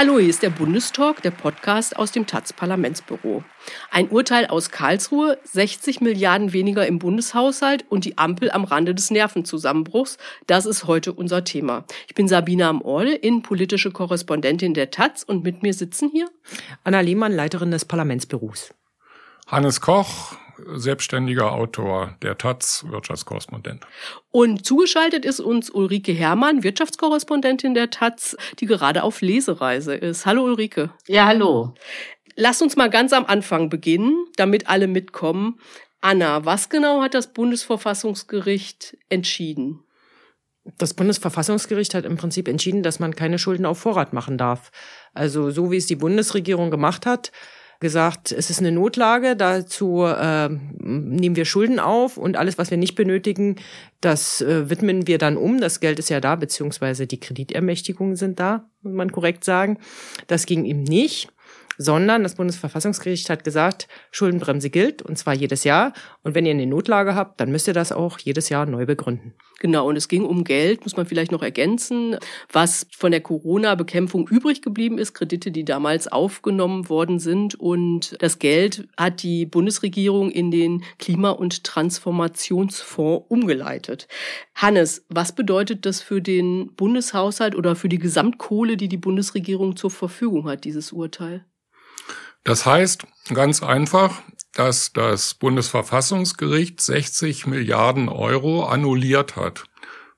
Hallo, hier ist der Bundestalk, der Podcast aus dem taz Parlamentsbüro. Ein Urteil aus Karlsruhe, 60 Milliarden weniger im Bundeshaushalt und die Ampel am Rande des Nervenzusammenbruchs, das ist heute unser Thema. Ich bin Sabina Amorde, innenpolitische Korrespondentin der Taz und mit mir sitzen hier Anna Lehmann, Leiterin des Parlamentsbüros. Hannes Koch, selbstständiger Autor der Taz, Wirtschaftskorrespondent. Und zugeschaltet ist uns Ulrike Herrmann, Wirtschaftskorrespondentin der Taz, die gerade auf Lesereise ist. Hallo Ulrike. Ja, hallo. Lass uns mal ganz am Anfang beginnen, damit alle mitkommen. Anna, was genau hat das Bundesverfassungsgericht entschieden? Das Bundesverfassungsgericht hat im Prinzip entschieden, dass man keine Schulden auf Vorrat machen darf. Also so wie es die Bundesregierung gemacht hat, gesagt, es ist eine Notlage, dazu äh, nehmen wir Schulden auf und alles, was wir nicht benötigen, das äh, widmen wir dann um. Das Geld ist ja da, beziehungsweise die Kreditermächtigungen sind da, muss man korrekt sagen. Das ging ihm nicht sondern das Bundesverfassungsgericht hat gesagt, Schuldenbremse gilt und zwar jedes Jahr. Und wenn ihr eine Notlage habt, dann müsst ihr das auch jedes Jahr neu begründen. Genau, und es ging um Geld, muss man vielleicht noch ergänzen, was von der Corona-Bekämpfung übrig geblieben ist, Kredite, die damals aufgenommen worden sind. Und das Geld hat die Bundesregierung in den Klima- und Transformationsfonds umgeleitet. Hannes, was bedeutet das für den Bundeshaushalt oder für die Gesamtkohle, die die Bundesregierung zur Verfügung hat, dieses Urteil? Das heißt ganz einfach, dass das Bundesverfassungsgericht 60 Milliarden Euro annulliert hat.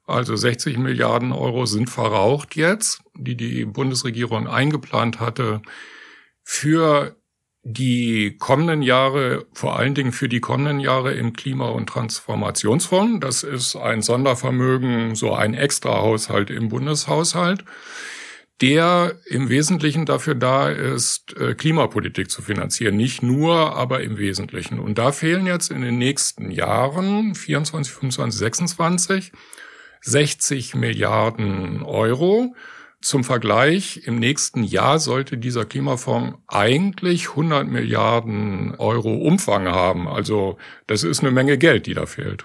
Also 60 Milliarden Euro sind verraucht jetzt, die die Bundesregierung eingeplant hatte für die kommenden Jahre, vor allen Dingen für die kommenden Jahre im Klima- und Transformationsfonds. Das ist ein Sondervermögen, so ein Extrahaushalt im Bundeshaushalt der im Wesentlichen dafür da ist, äh, Klimapolitik zu finanzieren. Nicht nur, aber im Wesentlichen. Und da fehlen jetzt in den nächsten Jahren, 24, 25, 26, 60 Milliarden Euro. Zum Vergleich, im nächsten Jahr sollte dieser Klimafonds eigentlich 100 Milliarden Euro Umfang haben. Also das ist eine Menge Geld, die da fehlt.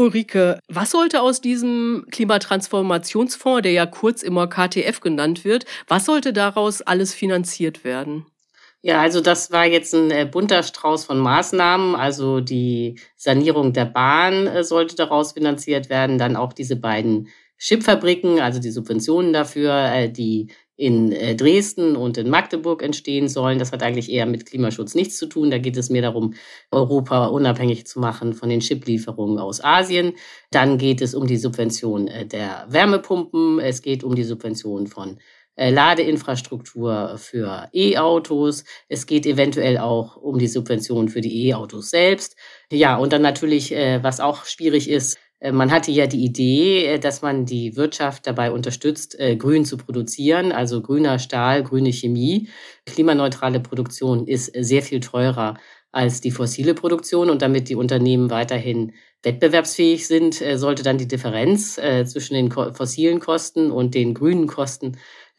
Ulrike, was sollte aus diesem Klimatransformationsfonds, der ja kurz immer KTF genannt wird, was sollte daraus alles finanziert werden? Ja, also das war jetzt ein äh, bunter Strauß von Maßnahmen. Also die Sanierung der Bahn äh, sollte daraus finanziert werden, dann auch diese beiden Chipfabriken, also die Subventionen dafür, äh, die in äh, Dresden und in Magdeburg entstehen sollen. Das hat eigentlich eher mit Klimaschutz nichts zu tun. Da geht es mehr darum, Europa unabhängig zu machen von den Chiplieferungen aus Asien. Dann geht es um die Subvention äh, der Wärmepumpen. Es geht um die Subvention von äh, Ladeinfrastruktur für E-Autos. Es geht eventuell auch um die Subvention für die E-Autos selbst. Ja, und dann natürlich, was auch schwierig ist, man hatte ja die Idee, äh, dass man die Wirtschaft dabei unterstützt, äh, grün zu produzieren, also grüner Stahl, grüne Chemie. Klimaneutrale Produktion ist sehr viel teurer als die fossile Produktion und damit die Unternehmen weiterhin wettbewerbsfähig sind, sollte dann die Differenz zwischen den fossilen Kosten und den grünen Kosten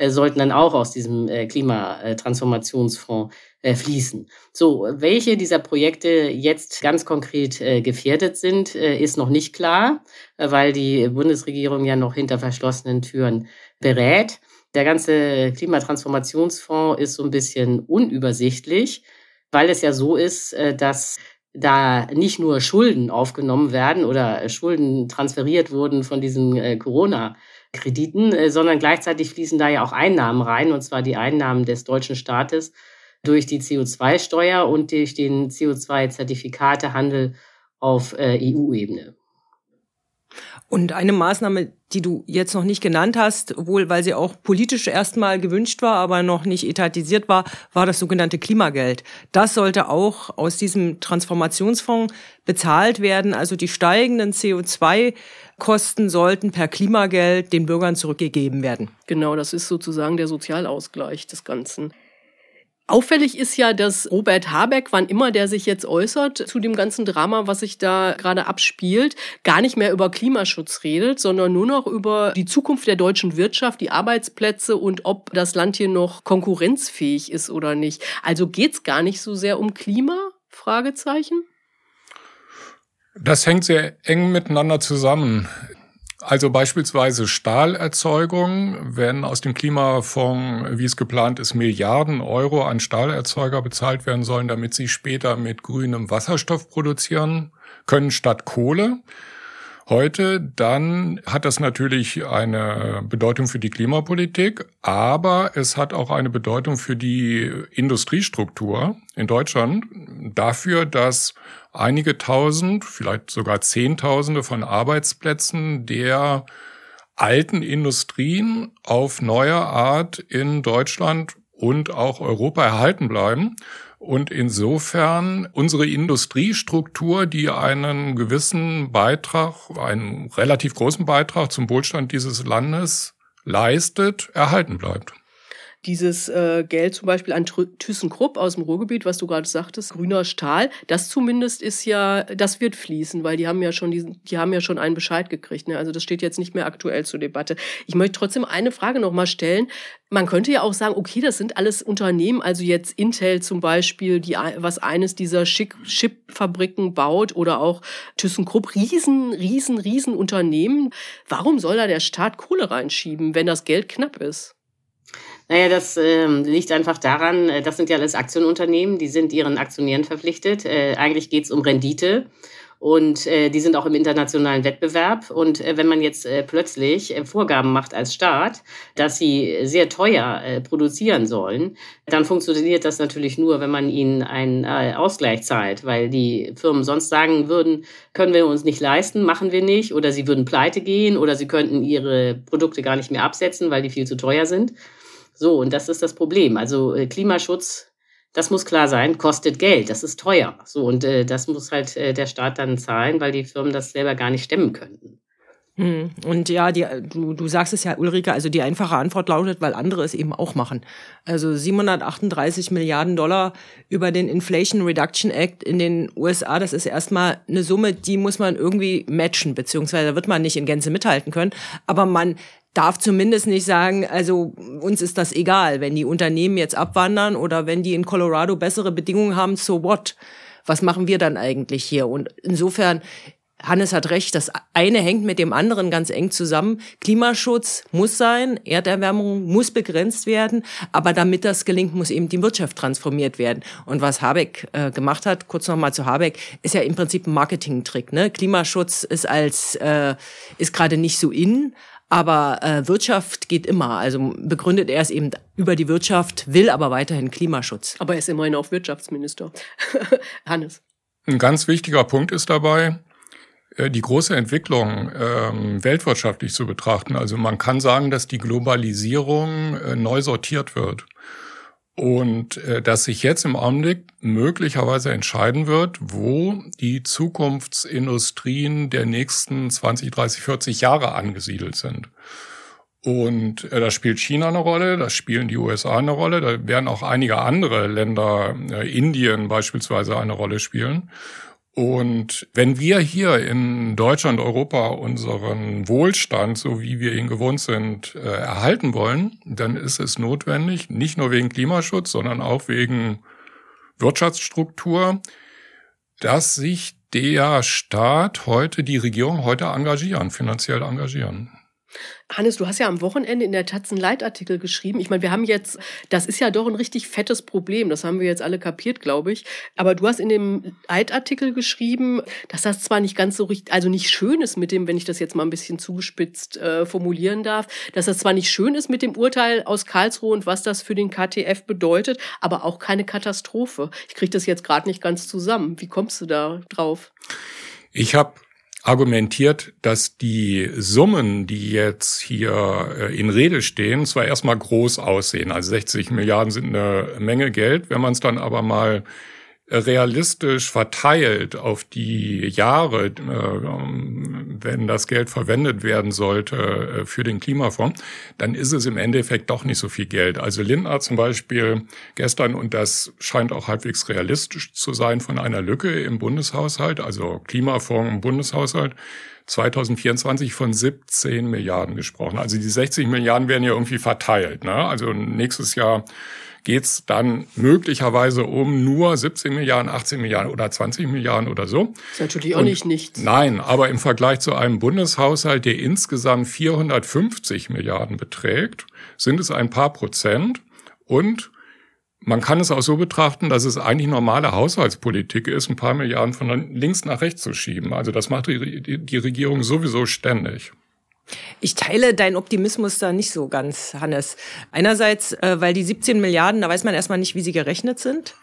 sollten dann auch aus diesem Klimatransformationsfonds äh, fließen. So, welche dieser Projekte jetzt ganz konkret äh, gefährdet sind, äh, ist noch nicht klar, äh, weil die Bundesregierung ja noch hinter verschlossenen Türen berät. Der ganze Klimatransformationsfonds ist so ein bisschen unübersichtlich, weil es ja so ist, äh, dass da nicht nur Schulden aufgenommen werden oder Schulden transferiert wurden von diesen äh, Corona Krediten, sondern gleichzeitig fließen da ja auch Einnahmen rein, und zwar die Einnahmen des deutschen Staates durch die CO2-Steuer und durch den CO2-Zertifikatehandel auf äh, EU-Ebene. Und eine Maßnahme, die du jetzt noch nicht genannt hast, wohl weil sie auch politisch erstmal gewünscht war, aber noch nicht etatisiert war, war das sogenannte Klimageld. Das sollte auch aus diesem Transformationsfonds bezahlt werden. Also die steigenden CO2-Kosten sollten per Klimageld den Bürgern zurückgegeben werden. Genau, das ist sozusagen der Sozialausgleich des Ganzen. Auffällig ist ja, dass Robert Habeck, wann immer der sich jetzt äußert zu dem ganzen Drama, was sich da gerade abspielt, gar nicht mehr über Klimaschutz redet, sondern nur noch über die Zukunft der deutschen Wirtschaft, die Arbeitsplätze und ob das Land hier noch konkurrenzfähig ist oder nicht. Also geht's gar nicht so sehr um Klima? Fragezeichen. Das hängt sehr eng miteinander zusammen. Also beispielsweise Stahlerzeugung, wenn aus dem Klimafonds, wie es geplant ist, Milliarden Euro an Stahlerzeuger bezahlt werden sollen, damit sie später mit grünem Wasserstoff produzieren können statt Kohle. Heute, dann hat das natürlich eine Bedeutung für die Klimapolitik, aber es hat auch eine Bedeutung für die Industriestruktur in Deutschland dafür, dass einige tausend, vielleicht sogar Zehntausende von Arbeitsplätzen der alten Industrien auf neue Art in Deutschland und auch Europa erhalten bleiben. Und insofern unsere Industriestruktur, die einen gewissen Beitrag, einen relativ großen Beitrag zum Wohlstand dieses Landes leistet, erhalten bleibt dieses äh, Geld zum Beispiel an ThyssenKrupp aus dem Ruhrgebiet, was du gerade sagtest, grüner Stahl, das zumindest ist ja, das wird fließen, weil die haben ja schon diesen, die haben ja schon einen Bescheid gekriegt. Ne? Also das steht jetzt nicht mehr aktuell zur Debatte. Ich möchte trotzdem eine Frage nochmal stellen. Man könnte ja auch sagen, okay, das sind alles Unternehmen, also jetzt Intel zum Beispiel, die was eines dieser Chip-Fabriken baut oder auch ThyssenKrupp, riesen, riesen, riesen Unternehmen. Warum soll da der Staat Kohle reinschieben, wenn das Geld knapp ist? Naja, das äh, liegt einfach daran, äh, das sind ja alles Aktienunternehmen, die sind ihren Aktionären verpflichtet. Äh, eigentlich geht es um Rendite. Und äh, die sind auch im internationalen Wettbewerb. Und äh, wenn man jetzt äh, plötzlich äh, Vorgaben macht als Staat, dass sie sehr teuer äh, produzieren sollen, dann funktioniert das natürlich nur, wenn man ihnen einen äh, Ausgleich zahlt, weil die Firmen sonst sagen würden, können wir uns nicht leisten, machen wir nicht, oder sie würden pleite gehen, oder sie könnten ihre Produkte gar nicht mehr absetzen, weil die viel zu teuer sind. So, und das ist das Problem. Also äh, Klimaschutz, das muss klar sein, kostet Geld, das ist teuer. So, und äh, das muss halt äh, der Staat dann zahlen, weil die Firmen das selber gar nicht stemmen könnten. Hm. Und ja, die, du, du sagst es ja, Ulrike, also die einfache Antwort lautet, weil andere es eben auch machen. Also 738 Milliarden Dollar über den Inflation Reduction Act in den USA, das ist erstmal eine Summe, die muss man irgendwie matchen, beziehungsweise wird man nicht in Gänze mithalten können. Aber man darf zumindest nicht sagen, also uns ist das egal, wenn die Unternehmen jetzt abwandern oder wenn die in Colorado bessere Bedingungen haben, so what? Was machen wir dann eigentlich hier? Und insofern Hannes hat recht, das eine hängt mit dem anderen ganz eng zusammen. Klimaschutz muss sein, Erderwärmung muss begrenzt werden, aber damit das gelingt, muss eben die Wirtschaft transformiert werden. Und was Habeck äh, gemacht hat, kurz nochmal zu Habeck, ist ja im Prinzip ein Marketingtrick. Ne? Klimaschutz ist als äh, ist gerade nicht so in, aber äh, Wirtschaft geht immer. Also begründet er es eben über die Wirtschaft, will aber weiterhin Klimaschutz. Aber er ist immerhin auch Wirtschaftsminister. Hannes. Ein ganz wichtiger Punkt ist dabei, äh, die große Entwicklung ähm, weltwirtschaftlich zu betrachten. Also man kann sagen, dass die Globalisierung äh, neu sortiert wird. Und äh, dass sich jetzt im Augenblick möglicherweise entscheiden wird, wo die Zukunftsindustrien der nächsten 20, 30, 40 Jahre angesiedelt sind. Und äh, da spielt China eine Rolle, da spielen die USA eine Rolle, da werden auch einige andere Länder, äh, Indien beispielsweise, eine Rolle spielen. Und wenn wir hier in Deutschland, Europa unseren Wohlstand, so wie wir ihn gewohnt sind, äh, erhalten wollen, dann ist es notwendig, nicht nur wegen Klimaschutz, sondern auch wegen Wirtschaftsstruktur, dass sich der Staat heute, die Regierung heute engagieren, finanziell engagieren. Hannes, du hast ja am Wochenende in der Taz einen Leitartikel geschrieben. Ich meine, wir haben jetzt, das ist ja doch ein richtig fettes Problem. Das haben wir jetzt alle kapiert, glaube ich. Aber du hast in dem Leitartikel geschrieben, dass das zwar nicht ganz so richtig, also nicht schön ist mit dem, wenn ich das jetzt mal ein bisschen zugespitzt äh, formulieren darf, dass das zwar nicht schön ist mit dem Urteil aus Karlsruhe und was das für den KTF bedeutet, aber auch keine Katastrophe. Ich kriege das jetzt gerade nicht ganz zusammen. Wie kommst du da drauf? Ich habe argumentiert, dass die Summen, die jetzt hier äh, in Rede stehen, zwar erstmal groß aussehen. Also 60 Milliarden sind eine Menge Geld. Wenn man es dann aber mal realistisch verteilt auf die Jahre, äh, wenn das Geld verwendet werden sollte äh, für den Klimafonds, dann ist es im Endeffekt doch nicht so viel Geld. Also Lindner zum Beispiel gestern, und das scheint auch halbwegs realistisch zu sein, von einer Lücke im Bundeshaushalt, also Klimafonds im Bundeshaushalt, 2024 von 17 Milliarden gesprochen. Also die 60 Milliarden werden ja irgendwie verteilt. Ne? Also nächstes Jahr geht es dann möglicherweise um nur 17 Milliarden, 18 Milliarden oder 20 Milliarden oder so. Das ist natürlich auch Und nicht nichts. Nein, aber im Vergleich zu einem Bundeshaushalt, der insgesamt 450 Milliarden beträgt, sind es ein paar Prozent. Und man kann es auch so betrachten, dass es eigentlich normale Haushaltspolitik ist, ein paar Milliarden von links nach rechts zu schieben. Also das macht die, die, die Regierung sowieso ständig. Ich teile deinen Optimismus da nicht so ganz, Hannes. Einerseits, äh, weil die 17 Milliarden, da weiß man erstmal nicht, wie sie gerechnet sind.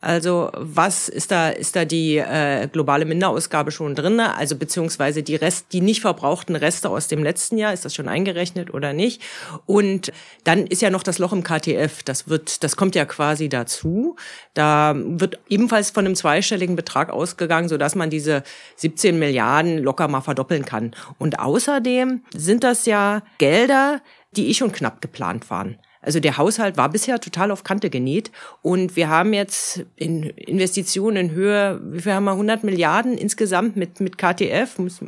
Also was ist da ist da die äh, globale Minderausgabe schon drin? Also beziehungsweise die Rest, die nicht verbrauchten Reste aus dem letzten Jahr, ist das schon eingerechnet oder nicht? Und dann ist ja noch das Loch im KTF. Das wird, das kommt ja quasi dazu. Da wird ebenfalls von einem zweistelligen Betrag ausgegangen, so dass man diese 17 Milliarden locker mal verdoppeln kann. Und außerdem sind das ja Gelder, die eh schon knapp geplant waren. Also der Haushalt war bisher total auf Kante genäht und wir haben jetzt in Investitionen in Höhe, wie viel haben wir, 100 Milliarden insgesamt mit, mit KTF, muss,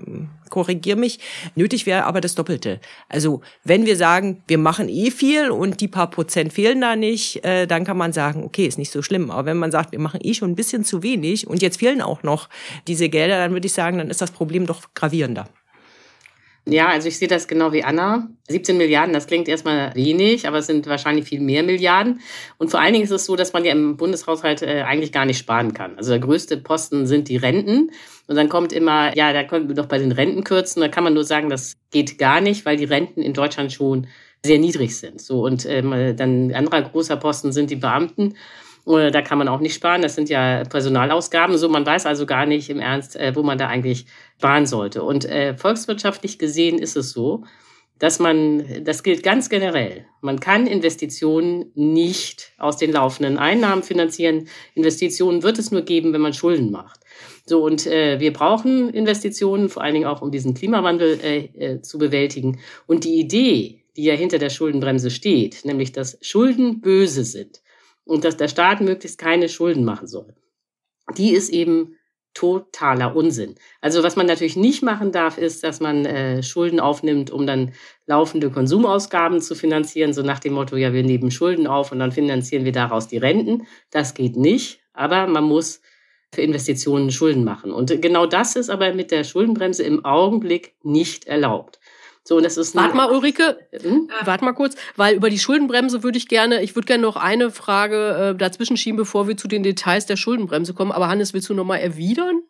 korrigier mich, nötig wäre aber das Doppelte. Also wenn wir sagen, wir machen eh viel und die paar Prozent fehlen da nicht, äh, dann kann man sagen, okay, ist nicht so schlimm. Aber wenn man sagt, wir machen eh schon ein bisschen zu wenig und jetzt fehlen auch noch diese Gelder, dann würde ich sagen, dann ist das Problem doch gravierender. Ja, also ich sehe das genau wie Anna. 17 Milliarden, das klingt erstmal wenig, aber es sind wahrscheinlich viel mehr Milliarden. Und vor allen Dingen ist es so, dass man ja im Bundeshaushalt äh, eigentlich gar nicht sparen kann. Also der größte Posten sind die Renten. Und dann kommt immer, ja, da können wir doch bei den Renten kürzen. Da kann man nur sagen, das geht gar nicht, weil die Renten in Deutschland schon sehr niedrig sind. So und ähm, dann ein anderer großer Posten sind die Beamten. Da kann man auch nicht sparen. Das sind ja Personalausgaben. So, man weiß also gar nicht im Ernst, äh, wo man da eigentlich sparen sollte. Und äh, volkswirtschaftlich gesehen ist es so, dass man, das gilt ganz generell, man kann Investitionen nicht aus den laufenden Einnahmen finanzieren. Investitionen wird es nur geben, wenn man Schulden macht. So, und äh, wir brauchen Investitionen, vor allen Dingen auch, um diesen Klimawandel äh, äh, zu bewältigen. Und die Idee, die ja hinter der Schuldenbremse steht, nämlich dass Schulden böse sind, und dass der Staat möglichst keine Schulden machen soll. Die ist eben totaler Unsinn. Also was man natürlich nicht machen darf, ist, dass man äh, Schulden aufnimmt, um dann laufende Konsumausgaben zu finanzieren, so nach dem Motto, ja, wir nehmen Schulden auf und dann finanzieren wir daraus die Renten. Das geht nicht, aber man muss für Investitionen Schulden machen. Und genau das ist aber mit der Schuldenbremse im Augenblick nicht erlaubt. So, und das ist Warte mal, Ulrike, hm? warte mal kurz, weil über die Schuldenbremse würde ich gerne, ich würde gerne noch eine Frage äh, dazwischen schieben, bevor wir zu den Details der Schuldenbremse kommen. Aber Hannes, willst du noch mal erwidern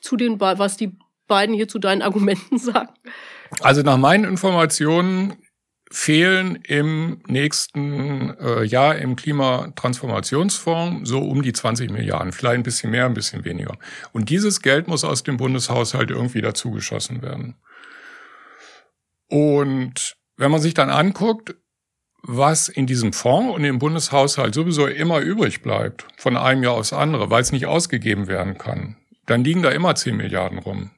zu den, was die beiden hier zu deinen Argumenten sagen? Also nach meinen Informationen fehlen im nächsten äh, Jahr im Klimatransformationsfonds so um die 20 Milliarden, vielleicht ein bisschen mehr, ein bisschen weniger. Und dieses Geld muss aus dem Bundeshaushalt irgendwie dazugeschossen werden. Und wenn man sich dann anguckt, was in diesem Fonds und im Bundeshaushalt sowieso immer übrig bleibt, von einem Jahr aufs andere, weil es nicht ausgegeben werden kann, dann liegen da immer 10 Milliarden rum.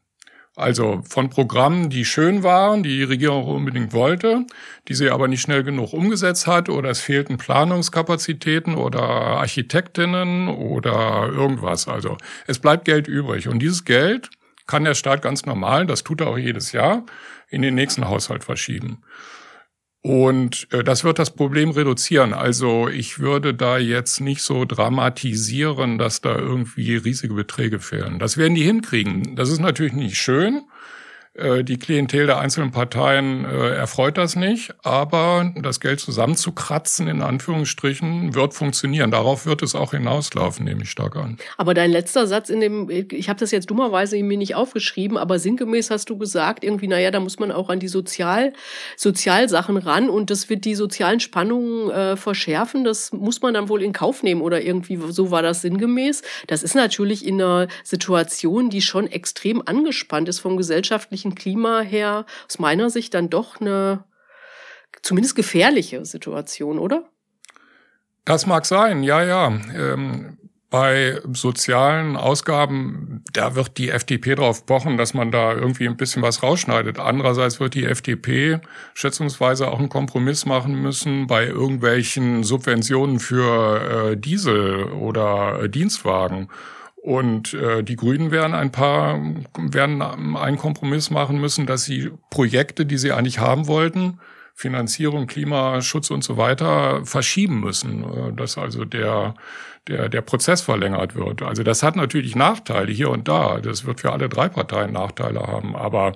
Also von Programmen, die schön waren, die die Regierung unbedingt wollte, die sie aber nicht schnell genug umgesetzt hat oder es fehlten Planungskapazitäten oder Architektinnen oder irgendwas. Also es bleibt Geld übrig und dieses Geld kann der Staat ganz normal, das tut er auch jedes Jahr, in den nächsten Haushalt verschieben. Und äh, das wird das Problem reduzieren. Also ich würde da jetzt nicht so dramatisieren, dass da irgendwie riesige Beträge fehlen. Das werden die hinkriegen. Das ist natürlich nicht schön. Äh, die Klientel der einzelnen Parteien äh, erfreut das nicht, aber das Geld zusammenzukratzen, in Anführungsstrichen, wird funktionieren. Darauf wird es auch hinauslaufen, nehme ich stark an. Aber dein letzter Satz in dem, ich habe das jetzt dummerweise mir nicht aufgeschrieben, aber sinngemäß hast du gesagt, irgendwie, naja, da muss man auch an die Sozial, Sozialsachen ran und das wird die sozialen Spannungen äh, verschärfen. Das muss man dann wohl in Kauf nehmen oder irgendwie, so war das sinngemäß. Das ist natürlich in einer Situation, die schon extrem angespannt ist vom gesellschaftlichen wirtschaftlichen Klima her aus meiner Sicht dann doch eine zumindest gefährliche Situation, oder? Das mag sein, ja, ja. Ähm, Bei sozialen Ausgaben, da wird die FDP drauf pochen, dass man da irgendwie ein bisschen was rausschneidet. Andererseits wird die FDP schätzungsweise auch einen Kompromiss machen müssen bei irgendwelchen Subventionen für äh, Diesel oder äh, Dienstwagen. Und äh, die Grünen werden ein paar, werden einen Kompromiss machen müssen, dass sie Projekte, die sie eigentlich haben wollten, Finanzierung, Klimaschutz und so weiter verschieben müssen. Äh, dass also der der, der Prozess verlängert wird. Also das hat natürlich Nachteile hier und da. Das wird für alle drei Parteien Nachteile haben. Aber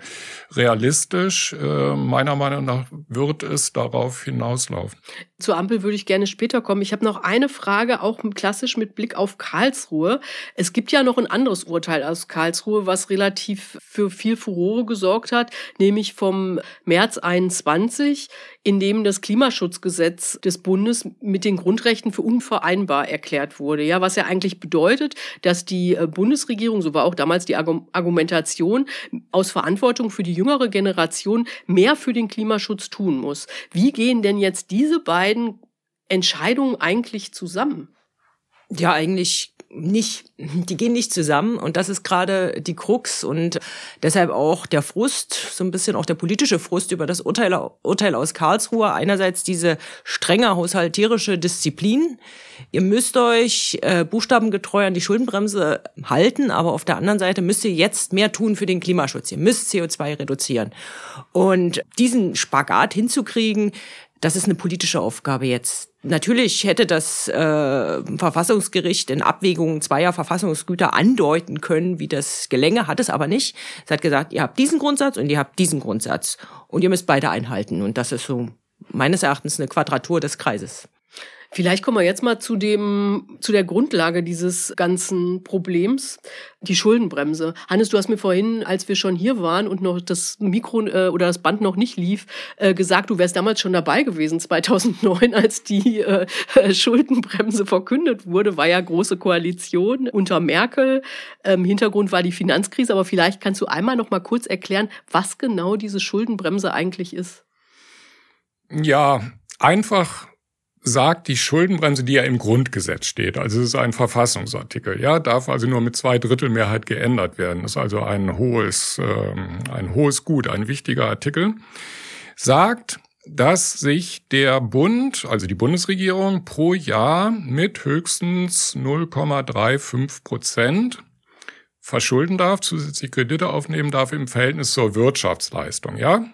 realistisch, äh, meiner Meinung nach, wird es darauf hinauslaufen. Zur Ampel würde ich gerne später kommen. Ich habe noch eine Frage, auch klassisch mit Blick auf Karlsruhe. Es gibt ja noch ein anderes Urteil aus Karlsruhe, was relativ für viel Furore gesorgt hat, nämlich vom März 21, in dem das Klimaschutzgesetz des Bundes mit den Grundrechten für unvereinbar erklärt wurde. Ja, was ja eigentlich bedeutet, dass die äh, Bundesregierung, so war auch damals die Argumentation, aus Verantwortung für die jüngere Generation mehr für den Klimaschutz tun muss. Wie gehen denn jetzt diese beiden Entscheidungen eigentlich zusammen? Ja, eigentlich nicht, die gehen nicht zusammen und das ist gerade die Krux und deshalb auch der Frust, so ein bisschen auch der politische Frust über das Urteil, Urteil aus Karlsruhe. Einerseits diese strenge haushalterische Disziplin. Ihr müsst euch äh, buchstabengetreu an die Schuldenbremse halten, aber auf der anderen Seite müsst ihr jetzt mehr tun für den Klimaschutz. Ihr müsst CO2 reduzieren. Und diesen Spagat hinzukriegen, das ist eine politische Aufgabe jetzt. Natürlich hätte das äh, Verfassungsgericht in Abwägungen zweier Verfassungsgüter andeuten können, wie das gelänge, hat es aber nicht. Es hat gesagt, ihr habt diesen Grundsatz und ihr habt diesen Grundsatz und ihr müsst beide einhalten. Und das ist so meines Erachtens eine Quadratur des Kreises. Vielleicht kommen wir jetzt mal zu dem, zu der Grundlage dieses ganzen Problems, die Schuldenbremse. Hannes, du hast mir vorhin, als wir schon hier waren und noch das Mikro äh, oder das Band noch nicht lief, äh, gesagt, du wärst damals schon dabei gewesen, 2009, als die äh, Schuldenbremse verkündet wurde, war ja große Koalition unter Merkel. Ähm, Hintergrund war die Finanzkrise, aber vielleicht kannst du einmal noch mal kurz erklären, was genau diese Schuldenbremse eigentlich ist. Ja, einfach sagt die Schuldenbremse, die ja im Grundgesetz steht, also es ist ein Verfassungsartikel, ja, darf also nur mit zwei Drittel Mehrheit geändert werden. Das ist also ein hohes, ähm, ein hohes Gut, ein wichtiger Artikel, sagt, dass sich der Bund, also die Bundesregierung, pro Jahr mit höchstens 0,35 Prozent verschulden darf, zusätzliche Kredite aufnehmen darf im Verhältnis zur Wirtschaftsleistung, ja?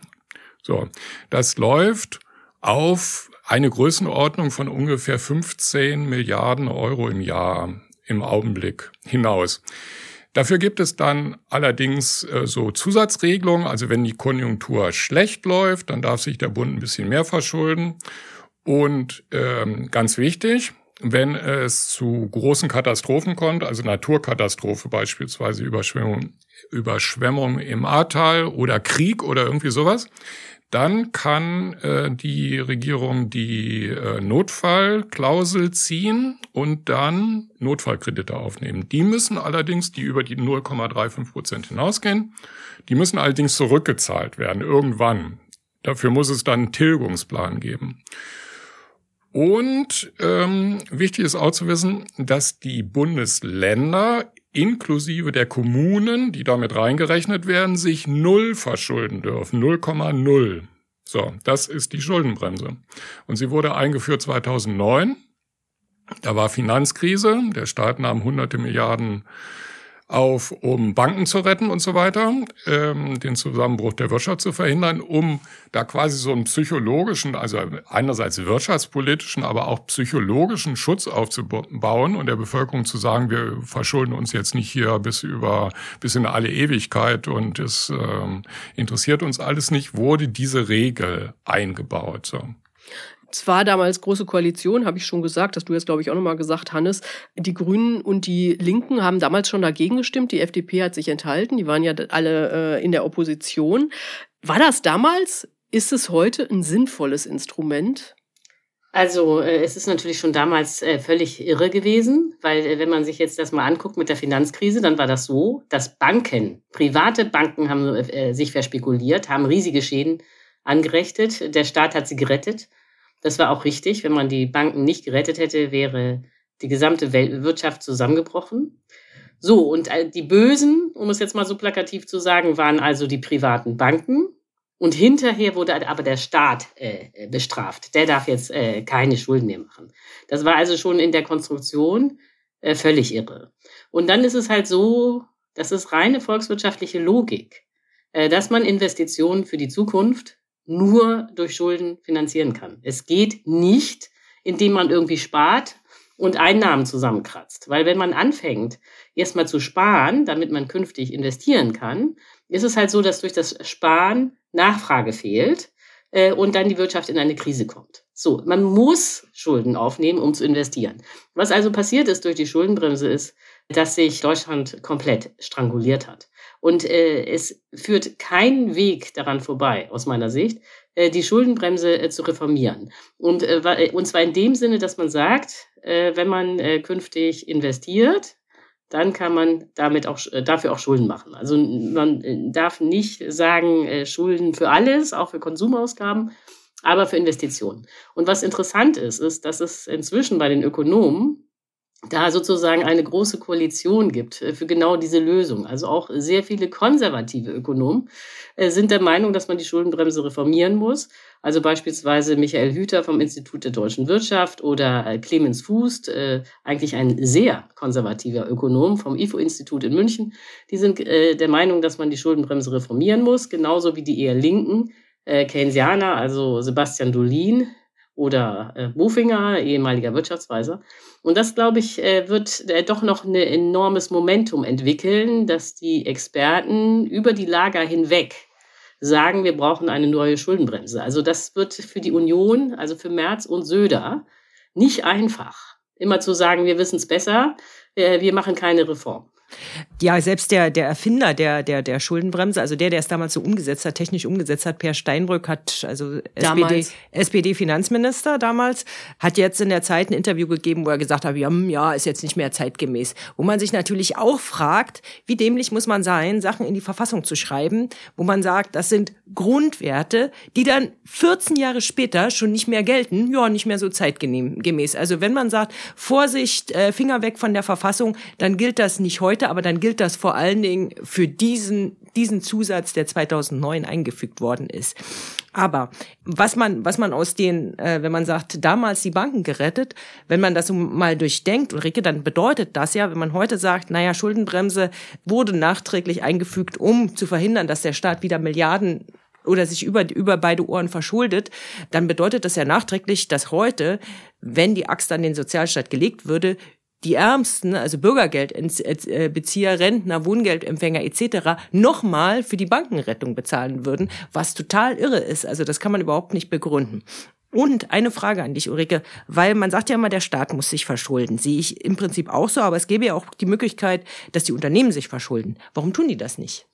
So. Das läuft auf eine Größenordnung von ungefähr 15 Milliarden Euro im Jahr im Augenblick hinaus. Dafür gibt es dann allerdings äh, so Zusatzregelungen. Also wenn die Konjunktur schlecht läuft, dann darf sich der Bund ein bisschen mehr verschulden. Und ähm, ganz wichtig, wenn es zu großen Katastrophen kommt, also Naturkatastrophe beispielsweise Überschwemmung, Überschwemmung im Ahrtal oder Krieg oder irgendwie sowas, dann kann äh, die Regierung die äh, Notfallklausel ziehen und dann Notfallkredite aufnehmen. Die müssen allerdings, die über die 0,35 Prozent hinausgehen, die müssen allerdings zurückgezahlt werden, irgendwann. Dafür muss es dann einen Tilgungsplan geben. Und ähm, wichtig ist auch zu wissen, dass die Bundesländer inklusive der Kommunen, die damit reingerechnet werden, sich null verschulden dürfen. 0,0. So, das ist die Schuldenbremse. Und sie wurde eingeführt 2009. Da war Finanzkrise. Der Staat nahm hunderte Milliarden auf, um Banken zu retten und so weiter, ähm, den Zusammenbruch der Wirtschaft zu verhindern, um da quasi so einen psychologischen, also einerseits wirtschaftspolitischen, aber auch psychologischen Schutz aufzubauen und der Bevölkerung zu sagen, wir verschulden uns jetzt nicht hier bis über bis in alle Ewigkeit und es ähm, interessiert uns alles nicht, wurde diese Regel eingebaut. So. Es war damals große Koalition, habe ich schon gesagt, dass du jetzt, glaube ich, auch nochmal gesagt, Hannes. Die Grünen und die Linken haben damals schon dagegen gestimmt. Die FDP hat sich enthalten. Die waren ja alle äh, in der Opposition. War das damals? Ist es heute ein sinnvolles Instrument? Also äh, es ist natürlich schon damals äh, völlig irre gewesen, weil äh, wenn man sich jetzt das mal anguckt mit der Finanzkrise, dann war das so, dass Banken, private Banken haben sich verspekuliert, haben riesige Schäden angerichtet. Der Staat hat sie gerettet. Das war auch richtig. Wenn man die Banken nicht gerettet hätte, wäre die gesamte Wirtschaft zusammengebrochen. So, und äh, die Bösen, um es jetzt mal so plakativ zu sagen, waren also die privaten Banken. Und hinterher wurde aber der Staat äh, bestraft. Der darf jetzt äh, keine Schulden mehr machen. Das war also schon in der Konstruktion äh, völlig irre. Und dann ist es halt so, das ist reine volkswirtschaftliche Logik, äh, dass man Investitionen für die Zukunft nur durch Schulden finanzieren kann. Es geht nicht, indem man irgendwie spart und Einnahmen zusammenkratzt. Weil wenn man anfängt, erstmal zu sparen, damit man künftig investieren kann, ist es halt so, dass durch das Sparen Nachfrage fehlt äh, und dann die Wirtschaft in eine Krise kommt. So, man muss Schulden aufnehmen, um zu investieren. Was also passiert ist durch die Schuldenbremse ist, dass sich Deutschland komplett stranguliert hat. Und äh, es führt kein Weg daran vorbei, aus meiner Sicht, äh, die Schuldenbremse äh, zu reformieren. Und, äh, äh und zwar in dem Sinne, dass man sagt, äh, wenn man äh, künftig investiert, dann kann man damit auch äh, dafür auch Schulden machen. Also man äh, darf nicht sagen Schulden für alles, auch für Konsumausgaben, aber für Investitionen. Und was interessant ist, ist, dass es inzwischen bei den Ökonomen da sozusagen eine große Koalition gibt äh, für genau diese Lösung. Also auch sehr viele konservative Ökonomen äh, sind der Meinung, dass man die Schuldenbremse reformieren muss. Also beispielsweise Michael Hüter vom Institut der deutschen Wirtschaft oder äh, Clemens Fußt, eigentlich ein sehr konservativer Ökonom vom IFO-Institut in München. Die sind der Meinung, dass man die Schuldenbremse reformieren muss, genauso wie die eher linken Keynesianer, also Sebastian Dolin, oder äh, Bofinger, ehemaliger Wirtschaftsweiser. Und das, glaube ich, äh, wird äh, doch noch ein enormes Momentum entwickeln, dass die Experten über die Lager hinweg sagen, wir brauchen eine neue Schuldenbremse. Also das wird für die Union, also für Merz und Söder, nicht einfach. Immer zu sagen, wir wissen es besser, äh, wir machen keine Reform. Ja, selbst der, der Erfinder der, der, der Schuldenbremse, also der, der es damals so umgesetzt hat, technisch umgesetzt hat, Per Steinbrück hat, also SPD, SPD-Finanzminister damals, hat jetzt in der Zeit ein Interview gegeben, wo er gesagt hat, ja, ja, ist jetzt nicht mehr zeitgemäß. Wo man sich natürlich auch fragt, wie dämlich muss man sein, Sachen in die Verfassung zu schreiben, wo man sagt, das sind Grundwerte, die dann 14 Jahre später schon nicht mehr gelten, ja, nicht mehr so zeitgemäß. Also wenn man sagt, Vorsicht, äh, Finger weg von der Verfassung, dann gilt das nicht heute heute, aber dann gilt das vor allen Dingen für diesen, diesen Zusatz, der 2009 eingefügt worden ist. Aber was man, was man aus den, äh, wenn man sagt, damals die Banken gerettet, wenn man das mal durchdenkt, Ulrike, dann bedeutet das ja, wenn man heute sagt, naja, Schuldenbremse wurde nachträglich eingefügt, um zu verhindern, dass der Staat wieder Milliarden oder sich über, über beide Ohren verschuldet, dann bedeutet das ja nachträglich, dass heute, wenn die Axt an den Sozialstaat gelegt würde, die Ärmsten, also Bürgergeldbezieher, Rentner, Wohngeldempfänger etc. nochmal für die Bankenrettung bezahlen würden, was total irre ist. Also das kann man überhaupt nicht begründen. Und eine Frage an dich, Ulrike, weil man sagt ja immer, der Staat muss sich verschulden. Sehe ich im Prinzip auch so, aber es gäbe ja auch die Möglichkeit, dass die Unternehmen sich verschulden. Warum tun die das nicht?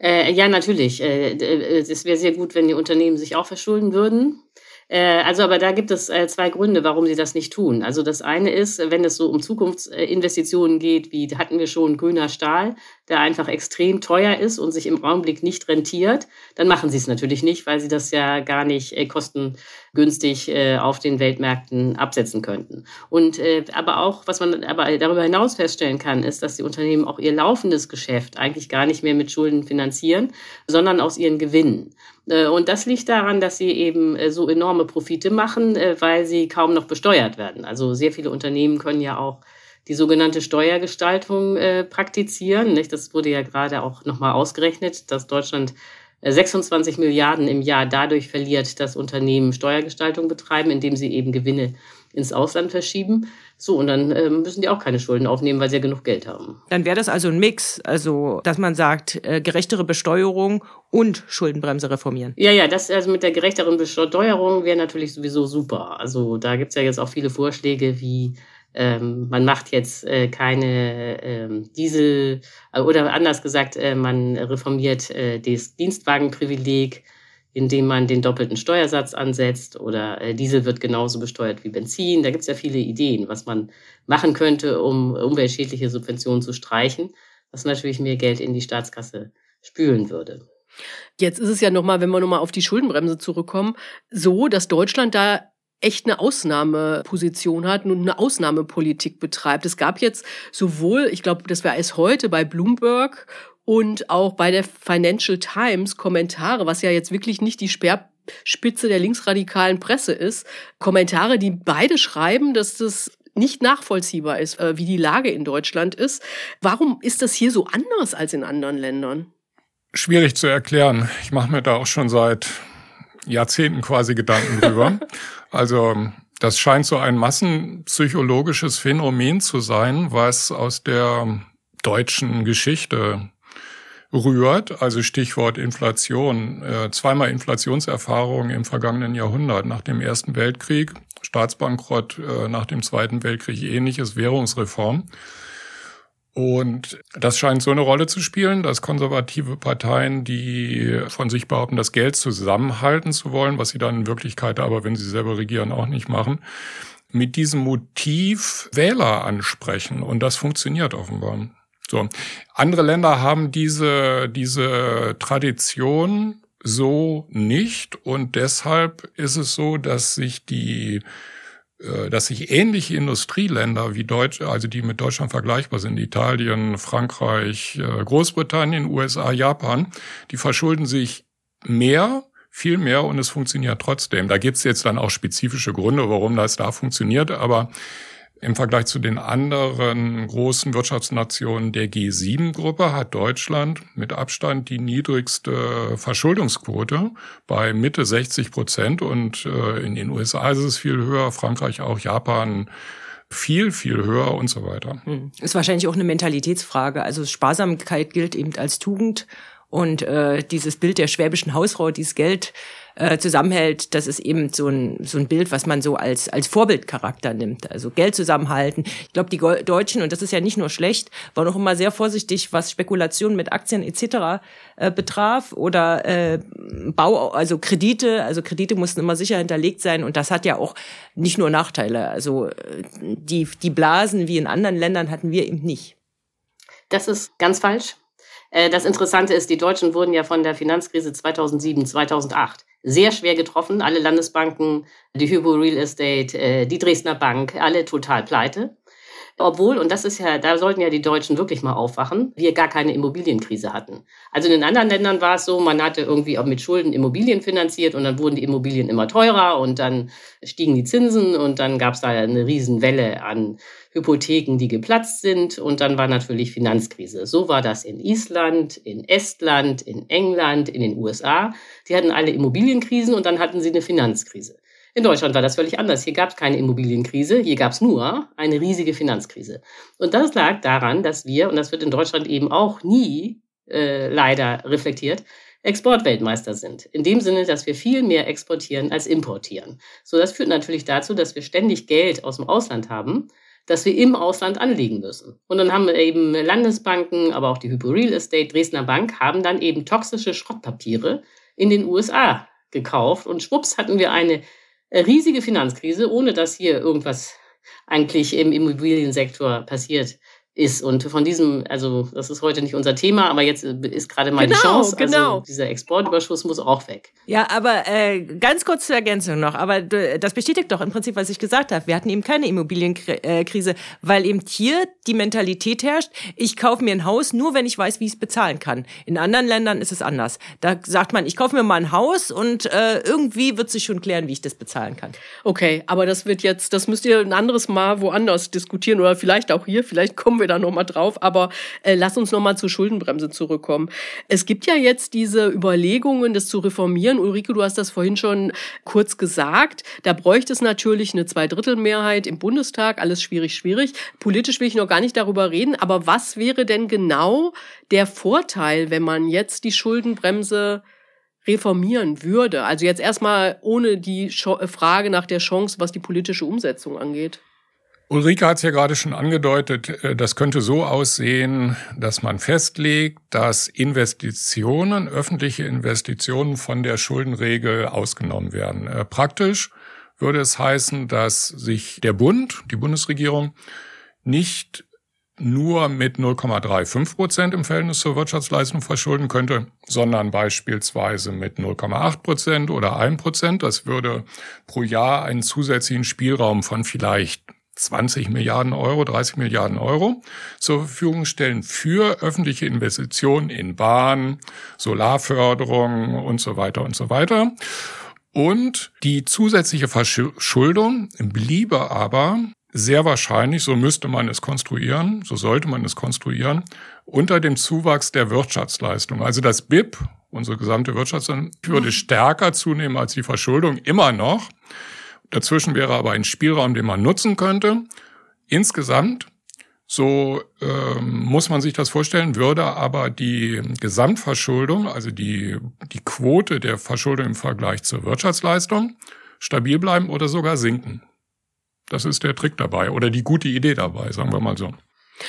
Äh, ja, natürlich. Äh, es wäre sehr gut, wenn die Unternehmen sich auch verschulden würden. Äh, also, aber da gibt es äh, zwei Gründe, warum sie das nicht tun. Also das eine ist, wenn es so um Zukunftsinvestitionen geht, wie hatten wir schon grüner Stahl, der einfach extrem teuer ist und sich im Augenblick nicht rentiert, dann machen sie es natürlich nicht, weil sie das ja gar nicht äh, kostengünstig auf den Weltmärkten absetzen könnten. Und aber auch, was man aber darüber hinaus feststellen kann, ist, dass die Unternehmen auch ihr laufendes Geschäft eigentlich gar nicht mehr mit Schulden finanzieren, sondern aus ihren Gewinnen. Äh, und das liegt daran, dass sie eben äh, so enorme Profite machen, äh, weil sie kaum noch besteuert werden. Also sehr viele Unternehmen können ja auch die sogenannte Steuergestaltung praktizieren. Das wurde ja gerade auch nochmal ausgerechnet, dass Deutschland 26 Milliarden im Jahr dadurch verliert, dass Unternehmen Steuergestaltung betreiben, indem sie eben Gewinne ins Ausland verschieben. So, und dann äh, müssen die auch keine Schulden aufnehmen, weil sie ja genug Geld haben. Dann wäre das also ein Mix, also dass man sagt, äh, gerechtere Besteuerung und Schuldenbremse reformieren. Ja, ja, das also mit der gerechteren Besteuerung wäre natürlich sowieso super. Also da gibt's ja jetzt auch viele Vorschläge wie ähm, man macht jetzt äh, keine ähm, Diesel äh, oder anders gesagt, äh, man reformiert äh, das Dienstwagenprivileg indem man den doppelten Steuersatz ansetzt oder äh, Diesel wird genauso besteuert wie Benzin. Da gibt es ja viele Ideen, was man machen könnte, um umweltschädliche Subventionen zu streichen, was natürlich mehr Geld in die Staatskasse spülen würde. Jetzt ist es ja nochmal, wenn wir nochmal auf die Schuldenbremse zurückkommen, so, dass Deutschland da echt eine Ausnahmeposition hat und eine Ausnahmepolitik betreibt. Es gab jetzt sowohl, ich glaube, das war es heute bei Bloomberg und auch bei der Financial Times Kommentare, was ja jetzt wirklich nicht die Speerspitze der linksradikalen Presse ist, Kommentare, die beide schreiben, dass das nicht nachvollziehbar ist, äh, wie die Lage in Deutschland ist. Warum ist das hier so anders als in anderen Ländern? Schwierig zu erklären. Ich mache mir da auch schon seit Jahrzehnten quasi Gedanken drüber. Also das scheint so ein massenpsychologisches Phänomen zu sein, was aus der deutschen Geschichte rührt. Also Stichwort Inflation. Äh, zweimal Inflationserfahrung im vergangenen Jahrhundert nach dem Ersten Weltkrieg, Staatsbankrott äh, nach dem Zweiten Weltkrieg, ähnliches Währungsreform. Und das scheint so eine Rolle zu spielen, dass konservative Parteien, die von sich behaupten, das Geld zusammenhalten zu wollen, was sie dann in Wirklichkeit aber, wenn sie selber regieren, auch nicht machen, mit diesem Motiv Wähler ansprechen. Und das funktioniert offenbar. So. Andere Länder haben diese, diese Tradition so nicht. Und deshalb ist es so, dass sich die äh, dass sich ähnliche Industrieländer wie Deutsch, also die mit Deutschland vergleichbar sind, Italien, Frankreich, äh, Großbritannien, USA, Japan, die verschulden sich mehr, viel mehr und es funktioniert trotzdem. Da gibt's jetzt dann auch spezifische Gründe, warum das da funktioniert, aber im Vergleich zu den anderen großen Wirtschaftsnationen der G7-Gruppe hat Deutschland mit Abstand die niedrigste Verschuldungsquote bei Mitte 60 Prozent und äh, in den USA ist es viel höher, Frankreich auch, Japan viel, viel höher und so weiter. Hm. Ist wahrscheinlich auch eine Mentalitätsfrage. Also Sparsamkeit gilt eben als Tugend und äh, dieses Bild der schwäbischen Hausfrau, dieses Geld äh, zusammenhält, das ist eben so ein, so ein Bild, was man so als, als Vorbildcharakter nimmt. Also Geld zusammenhalten. Ich glaube, die Deutschen, und das ist ja nicht nur schlecht, waren auch immer sehr vorsichtig, was Spekulationen mit Aktien etc. Äh, betraf oder äh, Bau, also Kredite, also Kredite mussten immer sicher hinterlegt sein und das hat ja auch nicht nur Nachteile. Also äh, die, die Blasen wie in anderen Ländern hatten wir eben nicht. Das ist ganz falsch. Äh, das Interessante ist, die Deutschen wurden ja von der Finanzkrise 2007, 2008 sehr schwer getroffen. Alle Landesbanken, die Hypo Real Estate, äh, die Dresdner Bank, alle total pleite. Obwohl, und das ist ja, da sollten ja die Deutschen wirklich mal aufwachen, wir gar keine Immobilienkrise hatten. Also in den anderen Ländern war es so, man hatte irgendwie auch mit Schulden Immobilien finanziert und dann wurden die Immobilien immer teurer und dann stiegen die Zinsen und dann gab es da eine Riesenwelle an Hypotheken, die geplatzt sind und dann war natürlich Finanzkrise. So war das in Island, in Estland, in England, in den USA. Die hatten alle Immobilienkrisen und dann hatten sie eine Finanzkrise. In Deutschland war das völlig anders. Hier gab es keine Immobilienkrise, hier gab es nur eine riesige Finanzkrise. Und das lag daran, dass wir, und das wird in Deutschland eben auch nie äh, leider reflektiert, Exportweltmeister sind. In dem Sinne, dass wir viel mehr exportieren als importieren. So, das führt natürlich dazu, dass wir ständig Geld aus dem Ausland haben, das wir im Ausland anlegen müssen. Und dann haben wir eben Landesbanken, aber auch die Hypo Real Estate, Dresdner Bank, haben dann eben toxische Schrottpapiere in den USA gekauft. Und schwupps hatten wir eine riesige Finanzkrise, ohne dass hier irgendwas eigentlich im Immobiliensektor passiert ist. Und von diesem, also das ist heute nicht unser Thema, aber jetzt ist gerade mal genau, die Chance. Also genau. dieser Exportüberschuss muss auch weg. Ja, aber äh, ganz kurz zur Ergänzung noch. Aber das bestätigt doch im Prinzip, was ich gesagt habe. Wir hatten eben keine Immobilienkrise, weil eben hier die Mentalität herrscht, ich kaufe mir ein Haus nur, wenn ich weiß, wie ich es bezahlen kann. In anderen Ländern ist es anders. Da sagt man, ich kaufe mir mal ein Haus und äh, irgendwie wird sich schon klären, wie ich das bezahlen kann. Okay, aber das wird jetzt, das müsst ihr ein anderes Mal woanders diskutieren oder vielleicht auch hier. Vielleicht kommen wir da nochmal drauf, aber äh, lass uns nochmal zur Schuldenbremse zurückkommen. Es gibt ja jetzt diese Überlegungen, das zu reformieren. Ulrike, du hast das vorhin schon kurz gesagt. Da bräuchte es natürlich eine Zweidrittelmehrheit im Bundestag. Alles schwierig, schwierig. Politisch will ich noch gar nicht darüber reden, aber was wäre denn genau der Vorteil, wenn man jetzt die Schuldenbremse reformieren würde? Also jetzt erstmal ohne die Frage nach der Chance, was die politische Umsetzung angeht. Ulrike hat es ja gerade schon angedeutet, äh, das könnte so aussehen, dass man festlegt, dass Investitionen, öffentliche Investitionen von der Schuldenregel ausgenommen werden. Äh, praktisch würde es heißen, dass sich der Bund, die Bundesregierung, nicht nur mit 0,35 Prozent im Verhältnis zur Wirtschaftsleistung verschulden könnte, sondern beispielsweise mit 0,8 Prozent oder 1 Prozent. Das würde pro Jahr einen zusätzlichen Spielraum von vielleicht 20 Milliarden Euro, 30 Milliarden Euro zur Verfügung stellen für öffentliche Investitionen in Bahn, Solarförderung und so weiter und so weiter. Und die zusätzliche Verschuldung bliebe aber sehr wahrscheinlich, so müsste man es konstruieren, so sollte man es konstruieren, unter dem Zuwachs der Wirtschaftsleistung. Also das BIP, unsere gesamte Wirtschaftsleistung, würde stärker zunehmen als die Verschuldung, immer noch. Dazwischen wäre aber ein Spielraum, den man nutzen könnte. Insgesamt, so ähm, muss man sich das vorstellen, würde aber die Gesamtverschuldung, also die, die Quote der Verschuldung im Vergleich zur Wirtschaftsleistung, stabil bleiben oder sogar sinken. Das ist der Trick dabei oder die gute Idee dabei, sagen wir mal so.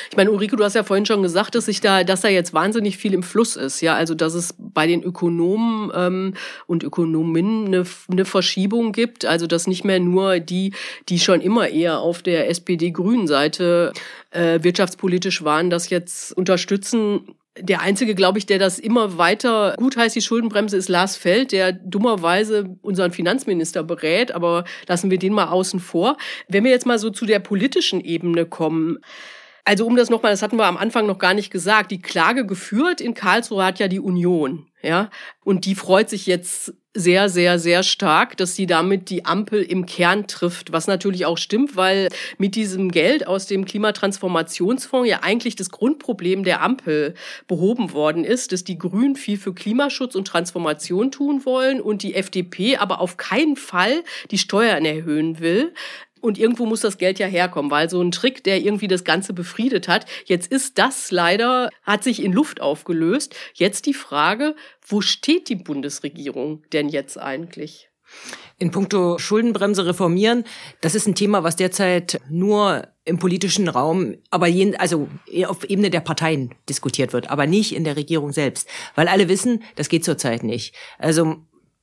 Ich meine, Ulrike, du hast ja vorhin schon gesagt, dass sich da, dass da jetzt wahnsinnig viel im Fluss ist, ja, also dass es bei den Ökonomen ähm, und Ökonominnen eine, eine Verschiebung gibt, also dass nicht mehr nur die, die schon immer eher auf der SPD-Grünen Seite äh, wirtschaftspolitisch waren, das jetzt unterstützen, der einzige, glaube ich, der das immer weiter gut heißt, die Schuldenbremse, ist Lars Feld, der dummerweise unseren Finanzminister berät, aber lassen wir den mal außen vor. Wenn wir jetzt mal so zu der politischen Ebene kommen, also um das nochmal, das hatten wir am Anfang noch gar nicht gesagt, die Klage geführt in Karlsruhe hat ja die Union, ja, und die freut sich jetzt sehr, sehr, sehr stark, dass sie damit die Ampel im Kern trifft, was natürlich auch stimmt, weil mit diesem Geld aus dem Klimatransformationsfonds ja eigentlich das Grundproblem der Ampel behoben worden ist, dass die Grünen viel für Klimaschutz und Transformation tun wollen und die FDP aber auf keinen Fall die Steuern erhöhen will. Und irgendwo muss das Geld ja herkommen, weil so ein Trick, der irgendwie das Ganze befriedet hat, jetzt ist das leider, hat sich in Luft aufgelöst. Jetzt die Frage, wo steht die Bundesregierung denn jetzt eigentlich? In puncto Schuldenbremse reformieren, das ist ein Thema, was derzeit nur im politischen Raum, aber jen, also auf Ebene der Parteien diskutiert wird, aber nicht in der Regierung selbst, weil alle wissen, das geht zurzeit nicht. Also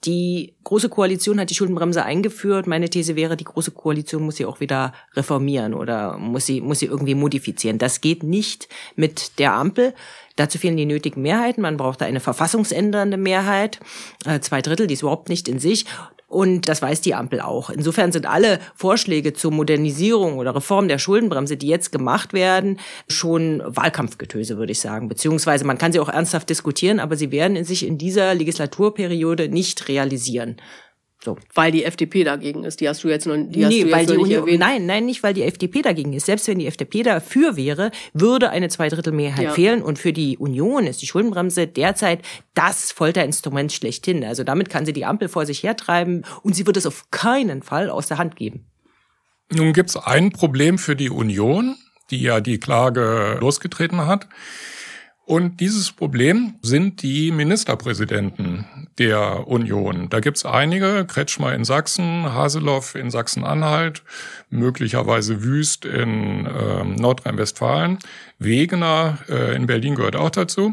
die Große Koalition hat die Schuldenbremse eingeführt. Meine These wäre, die Große Koalition muss sie auch wieder reformieren oder muss sie, muss sie irgendwie modifizieren. Das geht nicht mit der Ampel. Dazu fehlen die nötigen Mehrheiten. Man braucht da eine verfassungsändernde Mehrheit. Äh, zwei Drittel, die ist überhaupt nicht in sich. Und das weiß die Ampel auch. Insofern sind alle Vorschläge zur Modernisierung oder Reform der Schuldenbremse, die jetzt gemacht werden, schon Wahlkampfgetöse, würde ich sagen. Beziehungsweise man kann sie auch ernsthaft diskutieren, aber sie werden sich in dieser Legislaturperiode nicht realisieren. So. Weil die FDP dagegen ist. Die hast du jetzt noch, die hast nee, du weil die Union, erwähnt. Nein, nein, nicht weil die FDP dagegen ist. Selbst wenn die FDP dafür wäre, würde eine Zweidrittelmehrheit ja. fehlen. Und für die Union ist die Schuldenbremse derzeit das Folterinstrument schlechthin. Also damit kann sie die Ampel vor sich hertreiben und sie wird es auf keinen Fall aus der Hand geben. Nun gibt es ein Problem für die Union, die ja die Klage losgetreten hat. Und dieses Problem sind die Ministerpräsidenten der Union. Da gibt's einige, Kretschmer in Sachsen, Haseloff in Sachsen-Anhalt, möglicherweise Wüst in äh, Nordrhein-Westfalen, Wegener äh, in Berlin gehört auch dazu,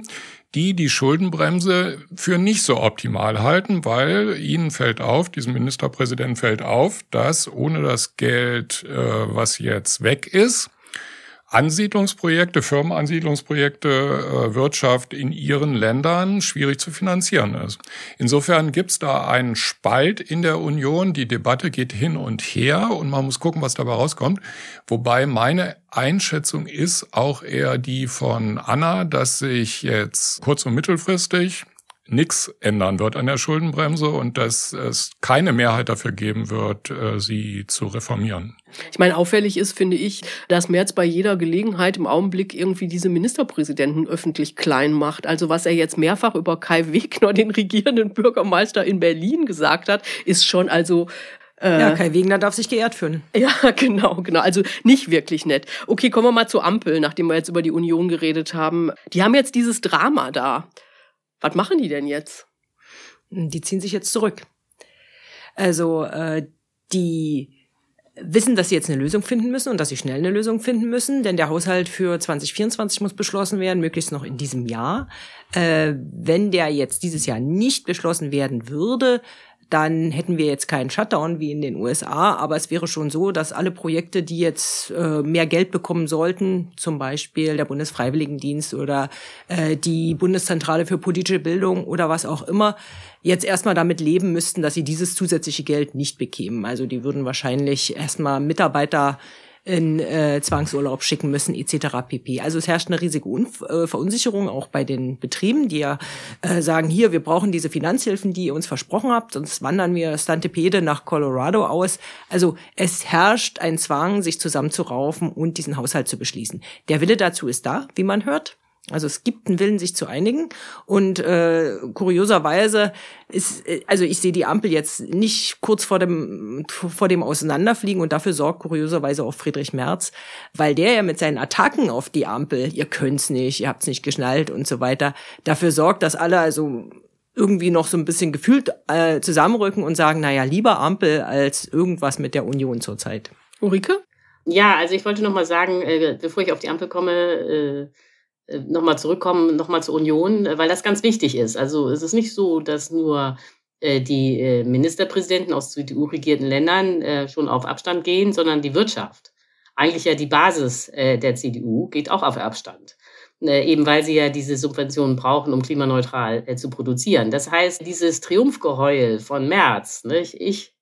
die die Schuldenbremse für nicht so optimal halten, weil ihnen fällt auf, diesem Ministerpräsidenten fällt auf, dass ohne das Geld, äh, was jetzt weg ist, Ansiedlungsprojekte, Firmenansiedlungsprojekte, äh, Wirtschaft in ihren Ländern schwierig zu finanzieren ist. Insofern gibt es da einen Spalt in der Union. Die Debatte geht hin und her und man muss gucken, was dabei rauskommt. Wobei meine Einschätzung ist auch eher die von Anna, dass sich jetzt kurz- und mittelfristig nichts ändern wird an der Schuldenbremse und dass es keine Mehrheit dafür geben wird, äh, sie zu reformieren. Ich meine, auffällig ist, finde ich, dass Merz bei jeder Gelegenheit im Augenblick irgendwie diese Ministerpräsidenten öffentlich klein macht. Also was er jetzt mehrfach über Kai Wegner, den regierenden Bürgermeister in Berlin, gesagt hat, ist schon also äh, ja, Kai Wegner darf sich geehrt fühlen. Ja, genau, genau. Also nicht wirklich nett. Okay, kommen wir mal zur Ampel, nachdem wir jetzt über die Union geredet haben. Die haben jetzt dieses Drama da. Was machen die denn jetzt? Die ziehen sich jetzt zurück. Also äh, die wissen, dass sie jetzt eine Lösung finden müssen und dass sie schnell eine Lösung finden müssen, denn der Haushalt für 2024 muss beschlossen werden, möglichst noch in diesem Jahr. Äh, wenn der jetzt dieses Jahr nicht beschlossen werden würde, dann hätten wir jetzt keinen Shutdown wie in den USA, aber es wäre schon so, dass alle Projekte, die jetzt äh, mehr Geld bekommen sollten, zum Beispiel der Bundesfreiwilligendienst oder äh, die Bundeszentrale für politische Bildung oder was auch immer, jetzt erstmal damit leben müssten, dass sie dieses zusätzliche Geld nicht bekämen. Also die würden wahrscheinlich erstmal Mitarbeiter in äh, Zwangsurlaub schicken müssen etc. pp. Also es herrscht eine riesige Unf äh, Verunsicherung auch bei den Betrieben, die ja äh, sagen, hier, wir brauchen diese Finanzhilfen, die ihr uns versprochen habt, sonst wandern wir Stantepede nach Colorado aus. Also es herrscht ein Zwang, sich zusammenzuraufen und diesen Haushalt zu beschließen. Der Wille dazu ist da, wie man hört. Also es gibt einen Willen, sich zu einigen. Und äh, kurioserweise ist, äh, also ich sehe die Ampel jetzt nicht kurz vor dem vor dem Auseinanderfliegen und dafür sorgt kurioserweise auch Friedrich Merz, weil der ja mit seinen Attacken auf die Ampel, ihr könnt's nicht, ihr habt's nicht geschnallt und so weiter, dafür sorgt, dass alle also irgendwie noch so ein bisschen gefühlt äh, zusammenrücken und sagen, naja, lieber Ampel als irgendwas mit der Union zurzeit. Ulrike? Ja, also ich wollte noch mal sagen, äh, bevor ich auf die Ampel komme, äh, äh, nochmal zurückkommen, nochmal zur Union, äh, weil das ganz wichtig ist. Also es ist nicht so, dass nur äh, die Ministerpräsidenten aus CDU-regierten Ländern schon auf Abstand gehen, sondern die Wirtschaft. Eigentlich ja die Basis der CDU geht auch auf Abstand. Eben weil sie ja diese Subventionen brauchen, um klimaneutral zu produzieren. Das heißt, dieses Triumphgeheul von März, nicht? ich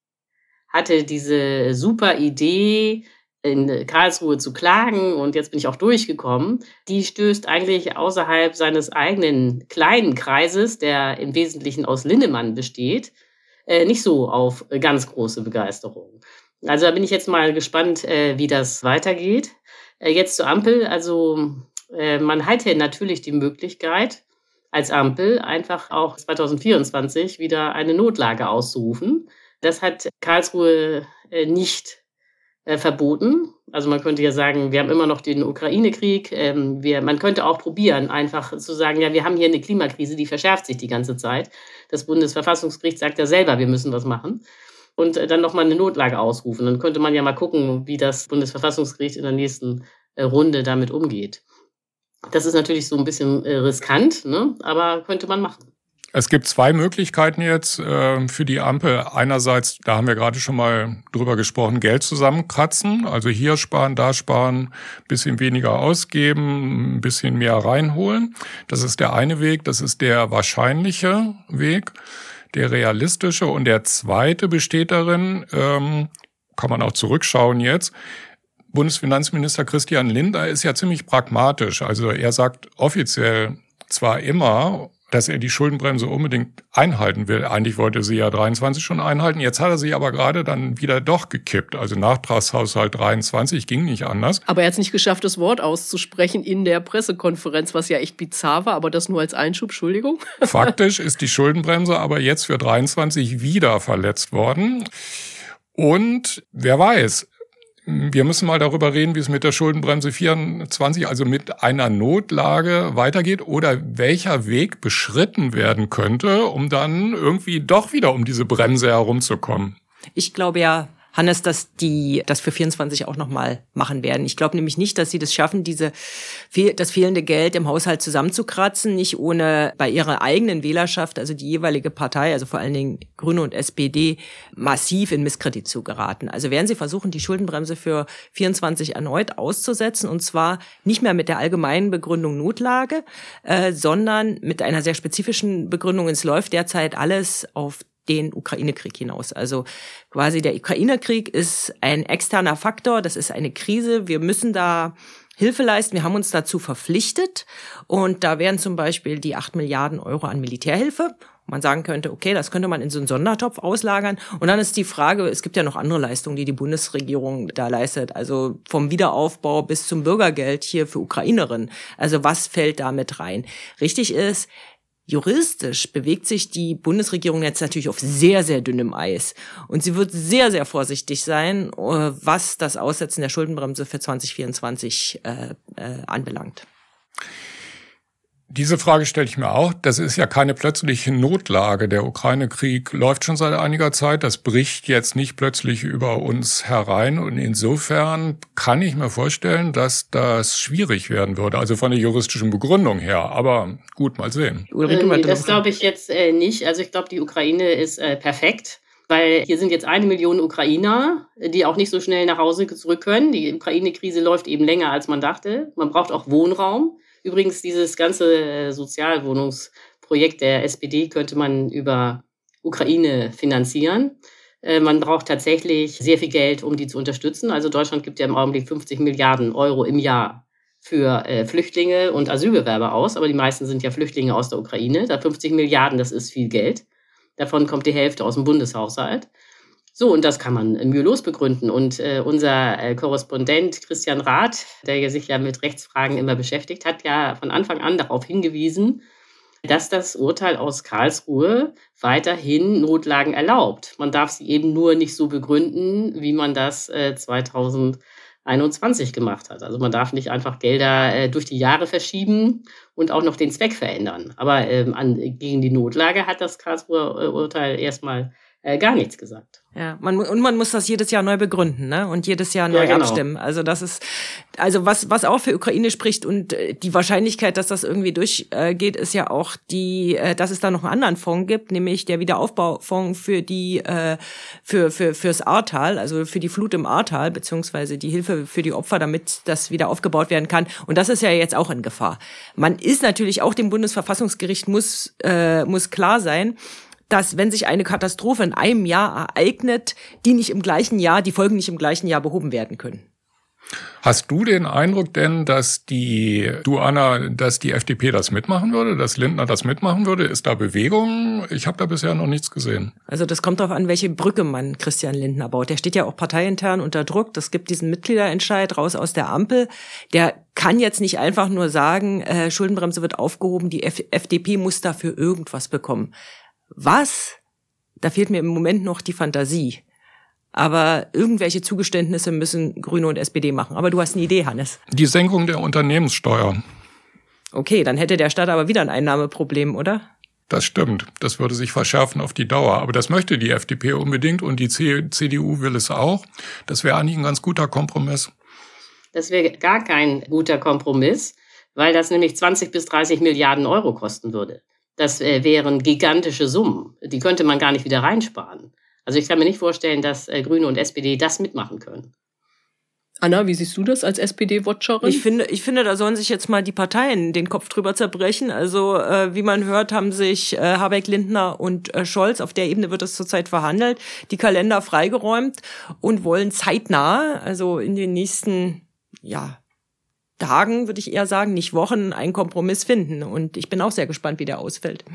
hatte diese super Idee, in Karlsruhe zu klagen und jetzt bin ich auch durchgekommen, die stößt eigentlich außerhalb seines eigenen kleinen Kreises, der im Wesentlichen aus Linnemann besteht, äh, nicht so auf ganz große Begeisterung. Also da bin ich jetzt mal gespannt, äh, wie das weitergeht. Äh, jetzt zur Ampel. Also man hätte natürlich die Möglichkeit, als Ampel einfach auch 2024 wieder eine Notlage auszurufen. Das hat Karlsruhe nicht äh, verboten. Also man könnte ja sagen, wir haben immer noch den Ukraine-Krieg. Ähm, man könnte auch probieren, einfach zu sagen, ja, wir haben hier eine Klimakrise, die verschärft sich die ganze Zeit. Das Bundesverfassungsgericht sagt ja selber, wir müssen was machen. Und äh, dann nochmal eine Notlage ausrufen. Dann könnte man ja mal gucken, wie das Bundesverfassungsgericht in der nächsten äh, Runde damit umgeht. Das ist natürlich so ein bisschen äh, riskant, ne? aber könnte man machen. Es gibt zwei Möglichkeiten jetzt äh, für die Ampel. Einerseits, da haben wir gerade schon mal drüber gesprochen, Geld zusammenkratzen. Also hier sparen, da sparen, bisschen weniger ausgeben, ein bisschen mehr reinholen. Das ist der eine Weg. Das ist der wahrscheinliche Weg, der realistische. Und der zweite besteht darin, ähm, kann man auch zurückschauen jetzt, Bundesfinanzminister Christian Lindner ist ja ziemlich pragmatisch. Also er sagt offiziell zwar immer, dass er die Schuldenbremse unbedingt einhalten will. Eigentlich wollte sie ja 23 schon einhalten. Jetzt hat er sie aber gerade dann wieder doch gekippt. Also Nachtragshaushalt 23 ging nicht anders. Aber er hat es nicht geschafft, das Wort auszusprechen in der Pressekonferenz, was ja echt bizarr war, aber das nur als Einschub, Entschuldigung. Faktisch ist die Schuldenbremse aber jetzt für 23 wieder verletzt worden. Und wer weiß, wir müssen mal darüber reden, wie es mit der Schuldenbremse 24, also mit einer Notlage weitergeht oder welcher Weg beschritten werden könnte, um dann irgendwie doch wieder um diese Bremse herumzukommen. Ich glaube ja, Hannes, dass die das für 24 auch nochmal machen werden. Ich glaube nämlich nicht, dass sie das schaffen, diese das fehlende Geld im Haushalt zusammenzukratzen, nicht ohne bei ihrer eigenen Wählerschaft, also die jeweilige Partei, also vor allen Dingen Grüne und SPD, massiv in Misskredit zu geraten. Also werden sie versuchen, die Schuldenbremse für 24 erneut auszusetzen und zwar nicht mehr mit der allgemeinen Begründung Notlage, äh, sondern mit einer sehr spezifischen Begründung. Es läuft derzeit alles auf den Ukraine-Krieg hinaus. Also quasi der Ukraine-Krieg ist ein externer Faktor, das ist eine Krise. Wir müssen da Hilfe leisten. Wir haben uns dazu verpflichtet und da wären zum Beispiel die acht Milliarden Euro an Militärhilfe. Man sagen könnte, okay, das könnte man in so einen Sondertopf auslagern. Und dann ist die Frage, es gibt ja noch andere Leistungen, die die Bundesregierung da leistet. Also vom Wiederaufbau bis zum Bürgergeld hier für Ukrainerinnen. Also was fällt da mit rein? Richtig ist, Juristisch bewegt sich die Bundesregierung jetzt natürlich auf sehr, sehr dünnem Eis. Und sie wird sehr, sehr vorsichtig sein, äh, was das Aussetzen der Schuldenbremse für 2024 äh, äh, anbelangt. Diese Frage stelle ich mir auch. Das ist ja keine plötzliche Notlage. Der Ukraine-Krieg läuft schon seit einiger Zeit. Das bricht jetzt nicht plötzlich über uns herein. Und insofern kann ich mir vorstellen, dass das schwierig werden würde. Also von der juristischen Begründung her. Aber gut, mal sehen. Ulrike, das glaube ich jetzt äh, nicht. Also ich glaube, die Ukraine ist äh, perfekt. Weil hier sind jetzt eine Million Ukrainer, die auch nicht so schnell nach Hause zurück können. Die Ukraine-Krise läuft eben länger, als man dachte. Man braucht auch Wohnraum. Übrigens, dieses ganze äh, Sozialwohnungsprojekt der SPD könnte man über Ukraine finanzieren. Äh, man braucht tatsächlich sehr viel Geld, um die zu unterstützen. Also Deutschland gibt ja im Augenblick 50 Milliarden Euro im Jahr für äh, Flüchtlinge und Asylbewerber aus, aber die meisten sind ja Flüchtlinge aus der Ukraine. Da 50 Milliarden, das ist viel Geld. Davon kommt die Hälfte aus dem Bundeshaushalt. So, und das kann man mühelos begründen. Und äh, unser äh, Korrespondent Christian Rath, der sich ja mit Rechtsfragen immer beschäftigt, hat ja von Anfang an darauf hingewiesen, dass das Urteil aus Karlsruhe weiterhin Notlagen erlaubt. Man darf sie eben nur nicht so begründen, wie man das äh, 2021 gemacht hat. Also man darf nicht einfach Gelder äh, durch die Jahre verschieben und auch noch den Zweck verändern. Aber ähm, an, gegen die Notlage hat das Karlsruher äh, Urteil erstmal äh, gar nichts gesagt. Ja, man, und man muss das jedes Jahr neu begründen, ne? Und jedes Jahr neu ja, genau. abstimmen. Also das ist, also was, was auch für Ukraine spricht und äh, die Wahrscheinlichkeit, dass das irgendwie durchgeht, ist ja auch die, äh, dass es da noch einen anderen Fonds gibt, nämlich der Wiederaufbaufonds für die, äh, für, für, fürs Ahrtal, also für die Flut im Ahrtal, beziehungsweise die Hilfe für die Opfer, damit das wieder aufgebaut werden kann. Und das ist ja jetzt auch in Gefahr. Man ist natürlich auch dem Bundesverfassungsgericht muss, äh, muss klar sein, dass wenn sich eine Katastrophe in einem Jahr ereignet, die nicht im gleichen Jahr, die Folgen nicht im gleichen Jahr behoben werden können. Hast du den Eindruck denn, dass die, du Anna, dass die FDP das mitmachen würde, dass Lindner das mitmachen würde? Ist da Bewegung? Ich habe da bisher noch nichts gesehen. Also das kommt darauf an, welche Brücke man Christian Lindner baut. Der steht ja auch parteiintern unter Druck. Das gibt diesen Mitgliederentscheid raus aus der Ampel. Der kann jetzt nicht einfach nur sagen, äh, Schuldenbremse wird aufgehoben, die F FDP muss dafür irgendwas bekommen. Was? Da fehlt mir im Moment noch die Fantasie. Aber irgendwelche Zugeständnisse müssen Grüne und SPD machen. Aber du hast eine Idee, Hannes. Die Senkung der Unternehmenssteuer. Okay, dann hätte der Staat aber wieder ein Einnahmeproblem, oder? Das stimmt. Das würde sich verschärfen auf die Dauer. Aber das möchte die FDP unbedingt und die CDU will es auch. Das wäre eigentlich ein ganz guter Kompromiss. Das wäre gar kein guter Kompromiss, weil das nämlich 20 bis 30 Milliarden Euro kosten würde. Das äh, wären gigantische Summen. Die könnte man gar nicht wieder reinsparen. Also ich kann mir nicht vorstellen, dass äh, Grüne und SPD das mitmachen können. Anna, wie siehst du das als SPD-Watcherin? Ich finde, ich finde, da sollen sich jetzt mal die Parteien den Kopf drüber zerbrechen. Also äh, wie man hört, haben sich äh, Habeck, Lindner und äh, Scholz, auf der Ebene wird es zurzeit verhandelt, die Kalender freigeräumt und wollen zeitnah, also in den nächsten ja Tagen, würde ich eher sagen, nicht Wochen, einen Kompromiss finden. Und ich bin auch sehr gespannt, wie der ausfällt.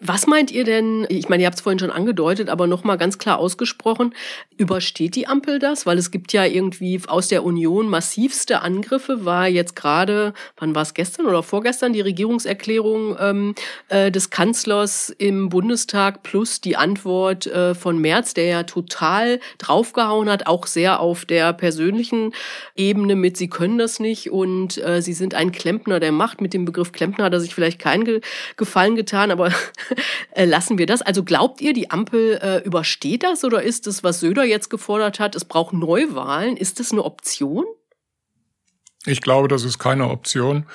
Was meint ihr denn, ich meine, ihr habt es vorhin schon angedeutet, aber nochmal ganz klar ausgesprochen, übersteht die Ampel das? Weil es gibt ja irgendwie aus der Union massivste Angriffe, war jetzt gerade, wann war es gestern oder vorgestern, die Regierungserklärung ähm, äh, des Kanzlers im Bundestag plus die Antwort äh, von Merz, der ja total draufgehauen hat, auch sehr auf der persönlichen Ebene mit, sie können das nicht und und äh, sie sind ein Klempner der Macht. Mit dem Begriff Klempner hat er sich vielleicht keinen Ge Gefallen getan, aber äh, lassen wir das. Also glaubt ihr, die Ampel äh, übersteht das oder ist es, was Söder jetzt gefordert hat, es braucht Neuwahlen? Ist das eine Option? Ich glaube, das ist keine Option.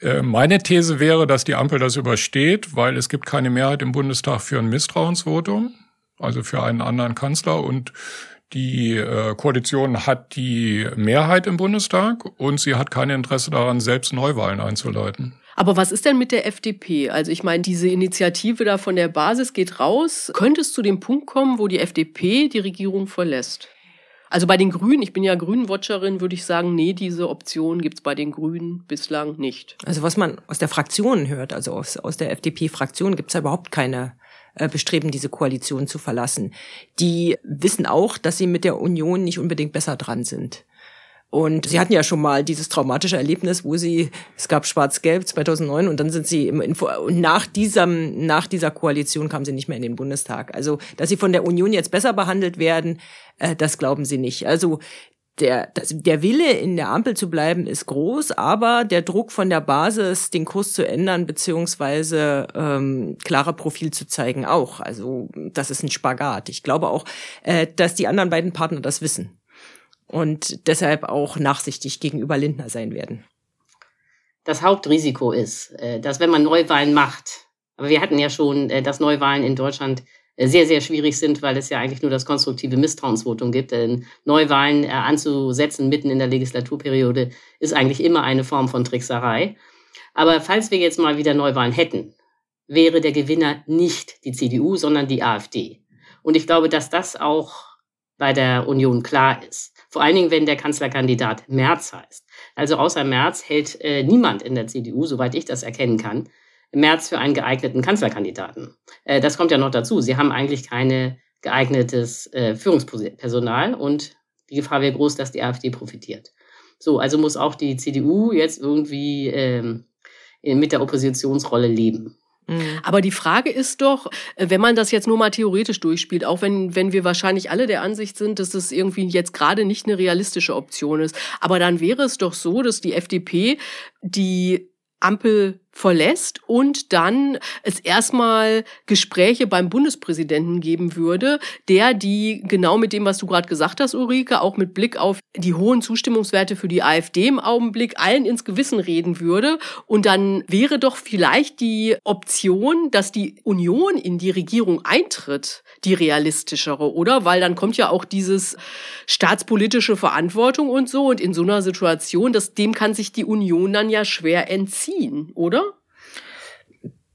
Äh, meine These wäre, dass die Ampel das übersteht, weil es gibt keine Mehrheit im Bundestag für ein Misstrauensvotum, also für einen anderen Kanzler. Und die äh, Koalition hat die Mehrheit im Bundestag und sie hat kein Interesse daran, selbst Neuwahlen einzuleiten. Aber was ist denn mit der FDP? Also ich meine, diese Initiative da von der Basis geht raus. Könnte es zu dem Punkt kommen, wo die FDP die Regierung verlässt? Also bei den Grünen, ich bin ja Grünen-Watcherin, würde ich sagen, nee, diese Option gibt's bei den Grünen bislang nicht. Also was man aus der Fraktion hört, also aus, aus der FDP-Fraktion, gibt's ja überhaupt keine bestreben, diese Koalition zu verlassen. Die wissen auch, dass sie mit der Union nicht unbedingt besser dran sind. Und sie hatten ja schon mal dieses traumatische Erlebnis, wo sie, es gab Schwarz-Gelb 2009 und dann sind sie im Info, und nach diesem, nach dieser Koalition kamen sie nicht mehr in den Bundestag. Also, dass sie von der Union jetzt besser behandelt werden, äh, das glauben sie nicht. Also, der, das, der Wille in der Ampel zu bleiben ist groß, aber der Druck von der Basis, den Kurs zu ändern, beziehungsweise ähm, klarer Profil zu zeigen, auch. Also das ist ein Spagat. Ich glaube auch, äh, dass die anderen beiden Partner das wissen und deshalb auch nachsichtig gegenüber Lindner sein werden. Das Hauptrisiko ist, äh, dass wenn man Neuwahlen macht, aber wir hatten ja schon, äh, dass Neuwahlen in Deutschland sehr, sehr schwierig sind, weil es ja eigentlich nur das konstruktive Misstrauensvotum gibt. Denn Neuwahlen anzusetzen mitten in der Legislaturperiode ist eigentlich immer eine Form von Trickserei. Aber falls wir jetzt mal wieder Neuwahlen hätten, wäre der Gewinner nicht die CDU, sondern die AfD. Und ich glaube, dass das auch bei der Union klar ist. Vor allen Dingen, wenn der Kanzlerkandidat Merz heißt. Also außer Merz hält äh, niemand in der CDU, soweit ich das erkennen kann, Merz für einen geeigneten Kanzlerkandidaten. Äh, das kommt ja noch dazu. Sie haben eigentlich keine geeignetes äh, Führungspersonal und die Gefahr wäre groß, dass die AfD profitiert. So, also muss auch die CDU jetzt irgendwie ähm, mit der Oppositionsrolle leben. Mhm. Aber die Frage ist doch, äh, wenn man das jetzt nur mal theoretisch durchspielt, auch wenn, wenn wir wahrscheinlich alle der Ansicht sind, dass das irgendwie jetzt gerade nicht eine realistische Option ist, aber dann wäre es doch so, dass die FDP die Ampel verlässt und dann es erstmal Gespräche beim Bundespräsidenten geben würde, der die genau mit dem, was du gerade gesagt hast, Ulrike, auch mit Blick auf die hohen Zustimmungswerte für die AfD im Augenblick allen ins Gewissen reden würde. Und dann wäre doch vielleicht die Option, dass die Union in die Regierung eintritt, die realistischere, oder? Weil dann kommt ja auch dieses staatspolitische Verantwortung und so. Und in so einer Situation, das, dem kann sich die Union dann ja schwer entziehen, oder?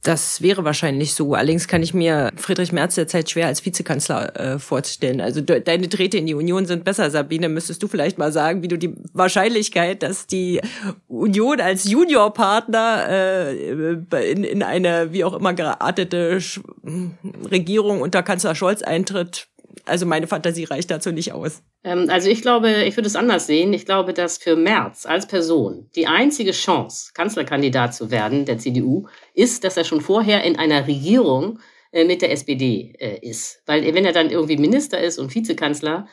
Das wäre wahrscheinlich so. Allerdings kann ich mir Friedrich Merz derzeit schwer als Vizekanzler äh, vorstellen. Also de deine Trete in die Union sind besser, Sabine. Müsstest du vielleicht mal sagen, wie du die Wahrscheinlichkeit, dass die Union als Juniorpartner äh, in, in eine wie auch immer geartete Regierung unter Kanzler Scholz eintritt, also meine Fantasie reicht dazu nicht aus. Ähm, also ich glaube, ich würde es anders sehen. Ich glaube, dass für Merz als Person die einzige Chance, Kanzlerkandidat zu werden der CDU, ist, dass er schon vorher in einer Regierung äh, mit der SPD äh, ist. Weil wenn er dann irgendwie Minister ist und Vizekanzler,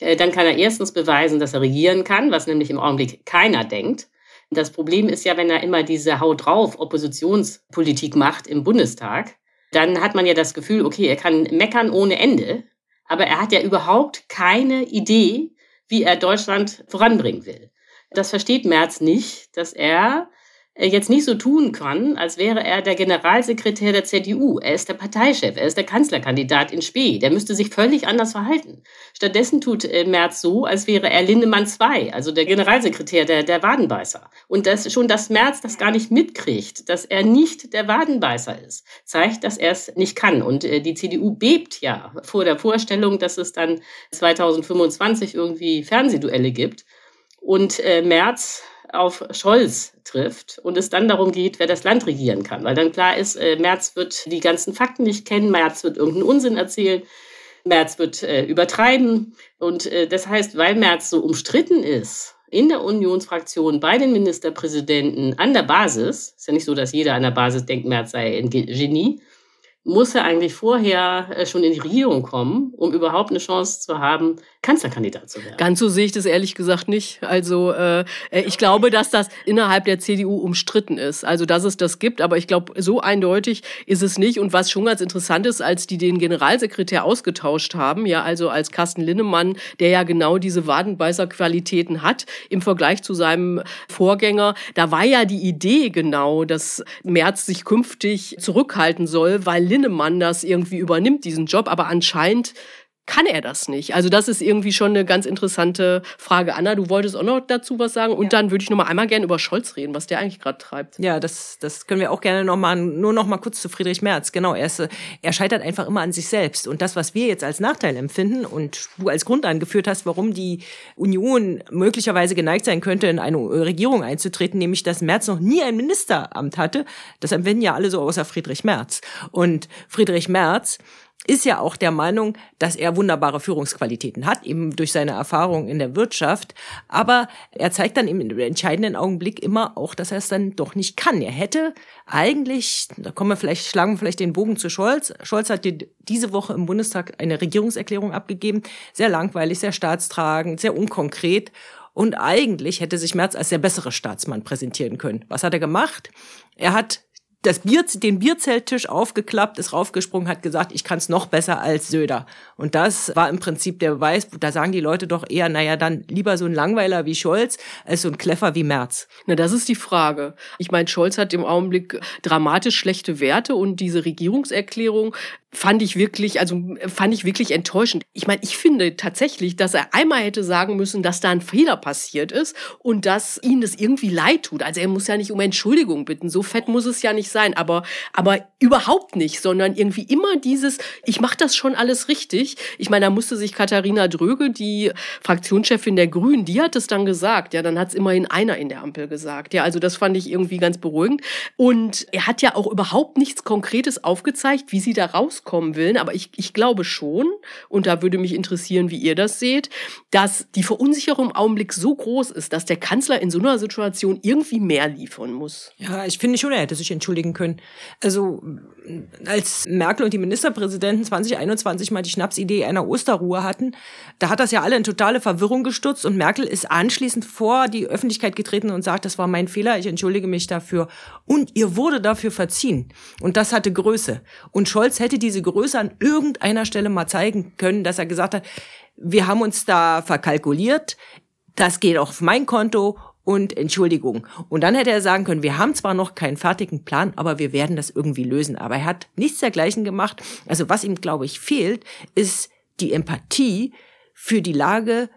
äh, dann kann er erstens beweisen, dass er regieren kann, was nämlich im Augenblick keiner denkt. Das Problem ist ja, wenn er immer diese Haut drauf Oppositionspolitik macht im Bundestag, dann hat man ja das Gefühl, okay, er kann meckern ohne Ende aber er hat ja überhaupt keine Idee, wie er Deutschland voranbringen will. Das versteht Merz nicht, dass er jetzt nicht so tun kann, als wäre er der Generalsekretär der CDU. Er ist der Parteichef, er ist der Kanzlerkandidat in Spee. Der müsste sich völlig anders verhalten. Stattdessen tut äh, Merz so, als wäre er Lindemann II, also der Generalsekretär der, der Wadenbeißer. Und das, schon, dass Merz das gar nicht mitkriegt, dass er nicht der Wadenbeißer ist, zeigt, dass er es nicht kann. Und äh, die CDU bebt ja vor der Vorstellung, dass es dann 2025 irgendwie Fernsehduelle gibt. Und äh, Merz auf Scholz trifft und es dann darum geht, wer das Land regieren kann. Weil dann klar ist, äh, Merz wird die ganzen Fakten nicht kennen, Merz wird irgendeinen Unsinn erzählen, Merz wird äh, übertreiben. Und äh, das heißt, weil Merz so umstritten ist in der Unionsfraktion, bei den Ministerpräsidenten, an der Basis, ist ja nicht so, dass jeder an der Basis denkt, Merz sei ein Genie, muss er eigentlich vorher äh, schon in die Regierung kommen, um überhaupt eine Chance zu haben, Kanzlerkandidat zu werden. Ganz so sehe ich das ehrlich gesagt nicht. Also äh, äh, ich glaube, dass das innerhalb der CDU umstritten ist. Also dass es das gibt, aber ich glaube, so eindeutig ist es nicht. Und was schon ganz interessant ist, als die den Generalsekretär ausgetauscht haben, ja, also als Carsten Linnemann, der ja genau diese Wadenbeißer-Qualitäten hat im Vergleich zu seinem Vorgänger, da war ja die Idee genau, dass Merz sich künftig zurückhalten soll, weil Linnemann das irgendwie übernimmt, diesen Job. Aber anscheinend kann er das nicht? Also das ist irgendwie schon eine ganz interessante Frage. Anna, du wolltest auch noch dazu was sagen und ja. dann würde ich noch mal einmal gerne über Scholz reden, was der eigentlich gerade treibt. Ja, das, das können wir auch gerne noch mal, nur noch mal kurz zu Friedrich Merz. Genau, er, ist, er scheitert einfach immer an sich selbst und das, was wir jetzt als Nachteil empfinden und du als Grund angeführt hast, warum die Union möglicherweise geneigt sein könnte, in eine Regierung einzutreten, nämlich dass Merz noch nie ein Ministeramt hatte, das empfinden ja alle so außer Friedrich Merz. Und Friedrich Merz ist ja auch der Meinung, dass er wunderbare Führungsqualitäten hat, eben durch seine Erfahrung in der Wirtschaft. Aber er zeigt dann im entscheidenden Augenblick immer auch, dass er es dann doch nicht kann. Er hätte eigentlich, da kommen wir vielleicht, schlagen wir vielleicht den Bogen zu Scholz. Scholz hat diese Woche im Bundestag eine Regierungserklärung abgegeben. Sehr langweilig, sehr staatstragend, sehr unkonkret. Und eigentlich hätte sich Merz als der bessere Staatsmann präsentieren können. Was hat er gemacht? Er hat das Bier, den Bierzelttisch aufgeklappt, ist raufgesprungen, hat gesagt, ich kann es noch besser als Söder. Und das war im Prinzip der Beweis, da sagen die Leute doch eher, naja, dann lieber so ein Langweiler wie Scholz als so ein Kleffer wie Merz. Na, das ist die Frage. Ich meine, Scholz hat im Augenblick dramatisch schlechte Werte und diese Regierungserklärung fand ich wirklich, also fand ich wirklich enttäuschend. Ich meine, ich finde tatsächlich, dass er einmal hätte sagen müssen, dass da ein Fehler passiert ist und dass ihm das irgendwie leid tut. Also er muss ja nicht um Entschuldigung bitten, so fett muss es ja nicht sein, aber aber überhaupt nicht, sondern irgendwie immer dieses, ich mache das schon alles richtig. Ich meine, da musste sich Katharina Dröge, die Fraktionschefin der Grünen, die hat es dann gesagt. Ja, dann hat es immerhin einer in der Ampel gesagt. Ja, also das fand ich irgendwie ganz beruhigend. Und er hat ja auch überhaupt nichts Konkretes aufgezeigt, wie sie da raus rauskommen will. Aber ich, ich glaube schon, und da würde mich interessieren, wie ihr das seht, dass die Verunsicherung im Augenblick so groß ist, dass der Kanzler in so einer Situation irgendwie mehr liefern muss. Ja, ich finde schon, er hätte sich entschuldigen können. Also als Merkel und die Ministerpräsidenten 2021 mal die Schnapsidee einer Osterruhe hatten, da hat das ja alle in totale Verwirrung gestutzt und Merkel ist anschließend vor die Öffentlichkeit getreten und sagt, das war mein Fehler, ich entschuldige mich dafür. Und ihr wurde dafür verziehen. Und das hatte Größe. Und Scholz hätte diese Größe an irgendeiner Stelle mal zeigen können, dass er gesagt hat, wir haben uns da verkalkuliert, das geht auf mein Konto und Entschuldigung. Und dann hätte er sagen können, wir haben zwar noch keinen fertigen Plan, aber wir werden das irgendwie lösen. Aber er hat nichts dergleichen gemacht. Also was ihm, glaube ich, fehlt, ist die Empathie für die Lage,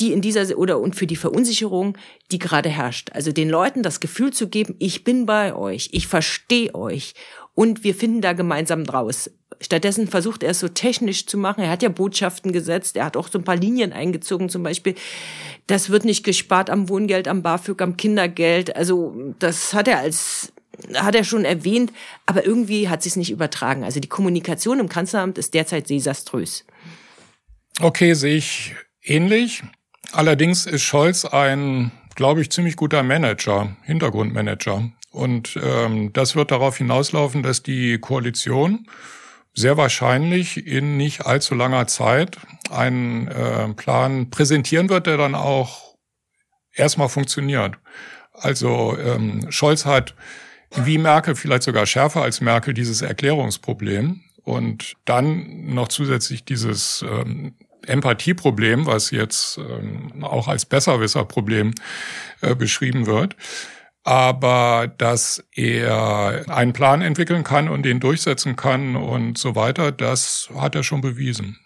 die in dieser oder und für die Verunsicherung, die gerade herrscht. Also den Leuten das Gefühl zu geben, ich bin bei euch, ich verstehe euch und wir finden da gemeinsam draus. Stattdessen versucht er es so technisch zu machen. Er hat ja Botschaften gesetzt, er hat auch so ein paar Linien eingezogen, zum Beispiel, das wird nicht gespart am Wohngeld, am BAföG, am Kindergeld. Also das hat er als hat er schon erwähnt, aber irgendwie hat sie es nicht übertragen. Also die Kommunikation im Kanzleramt ist derzeit desaströs. Okay, sehe ich ähnlich. Allerdings ist Scholz ein, glaube ich, ziemlich guter Manager, Hintergrundmanager. Und ähm, das wird darauf hinauslaufen, dass die Koalition sehr wahrscheinlich in nicht allzu langer Zeit einen äh, Plan präsentieren wird, der dann auch erstmal funktioniert. Also ähm, Scholz hat wie Merkel, vielleicht sogar schärfer als Merkel, dieses Erklärungsproblem und dann noch zusätzlich dieses ähm, Empathieproblem, was jetzt ähm, auch als Besserwisserproblem äh, beschrieben wird aber dass er einen Plan entwickeln kann und den durchsetzen kann und so weiter, das hat er schon bewiesen.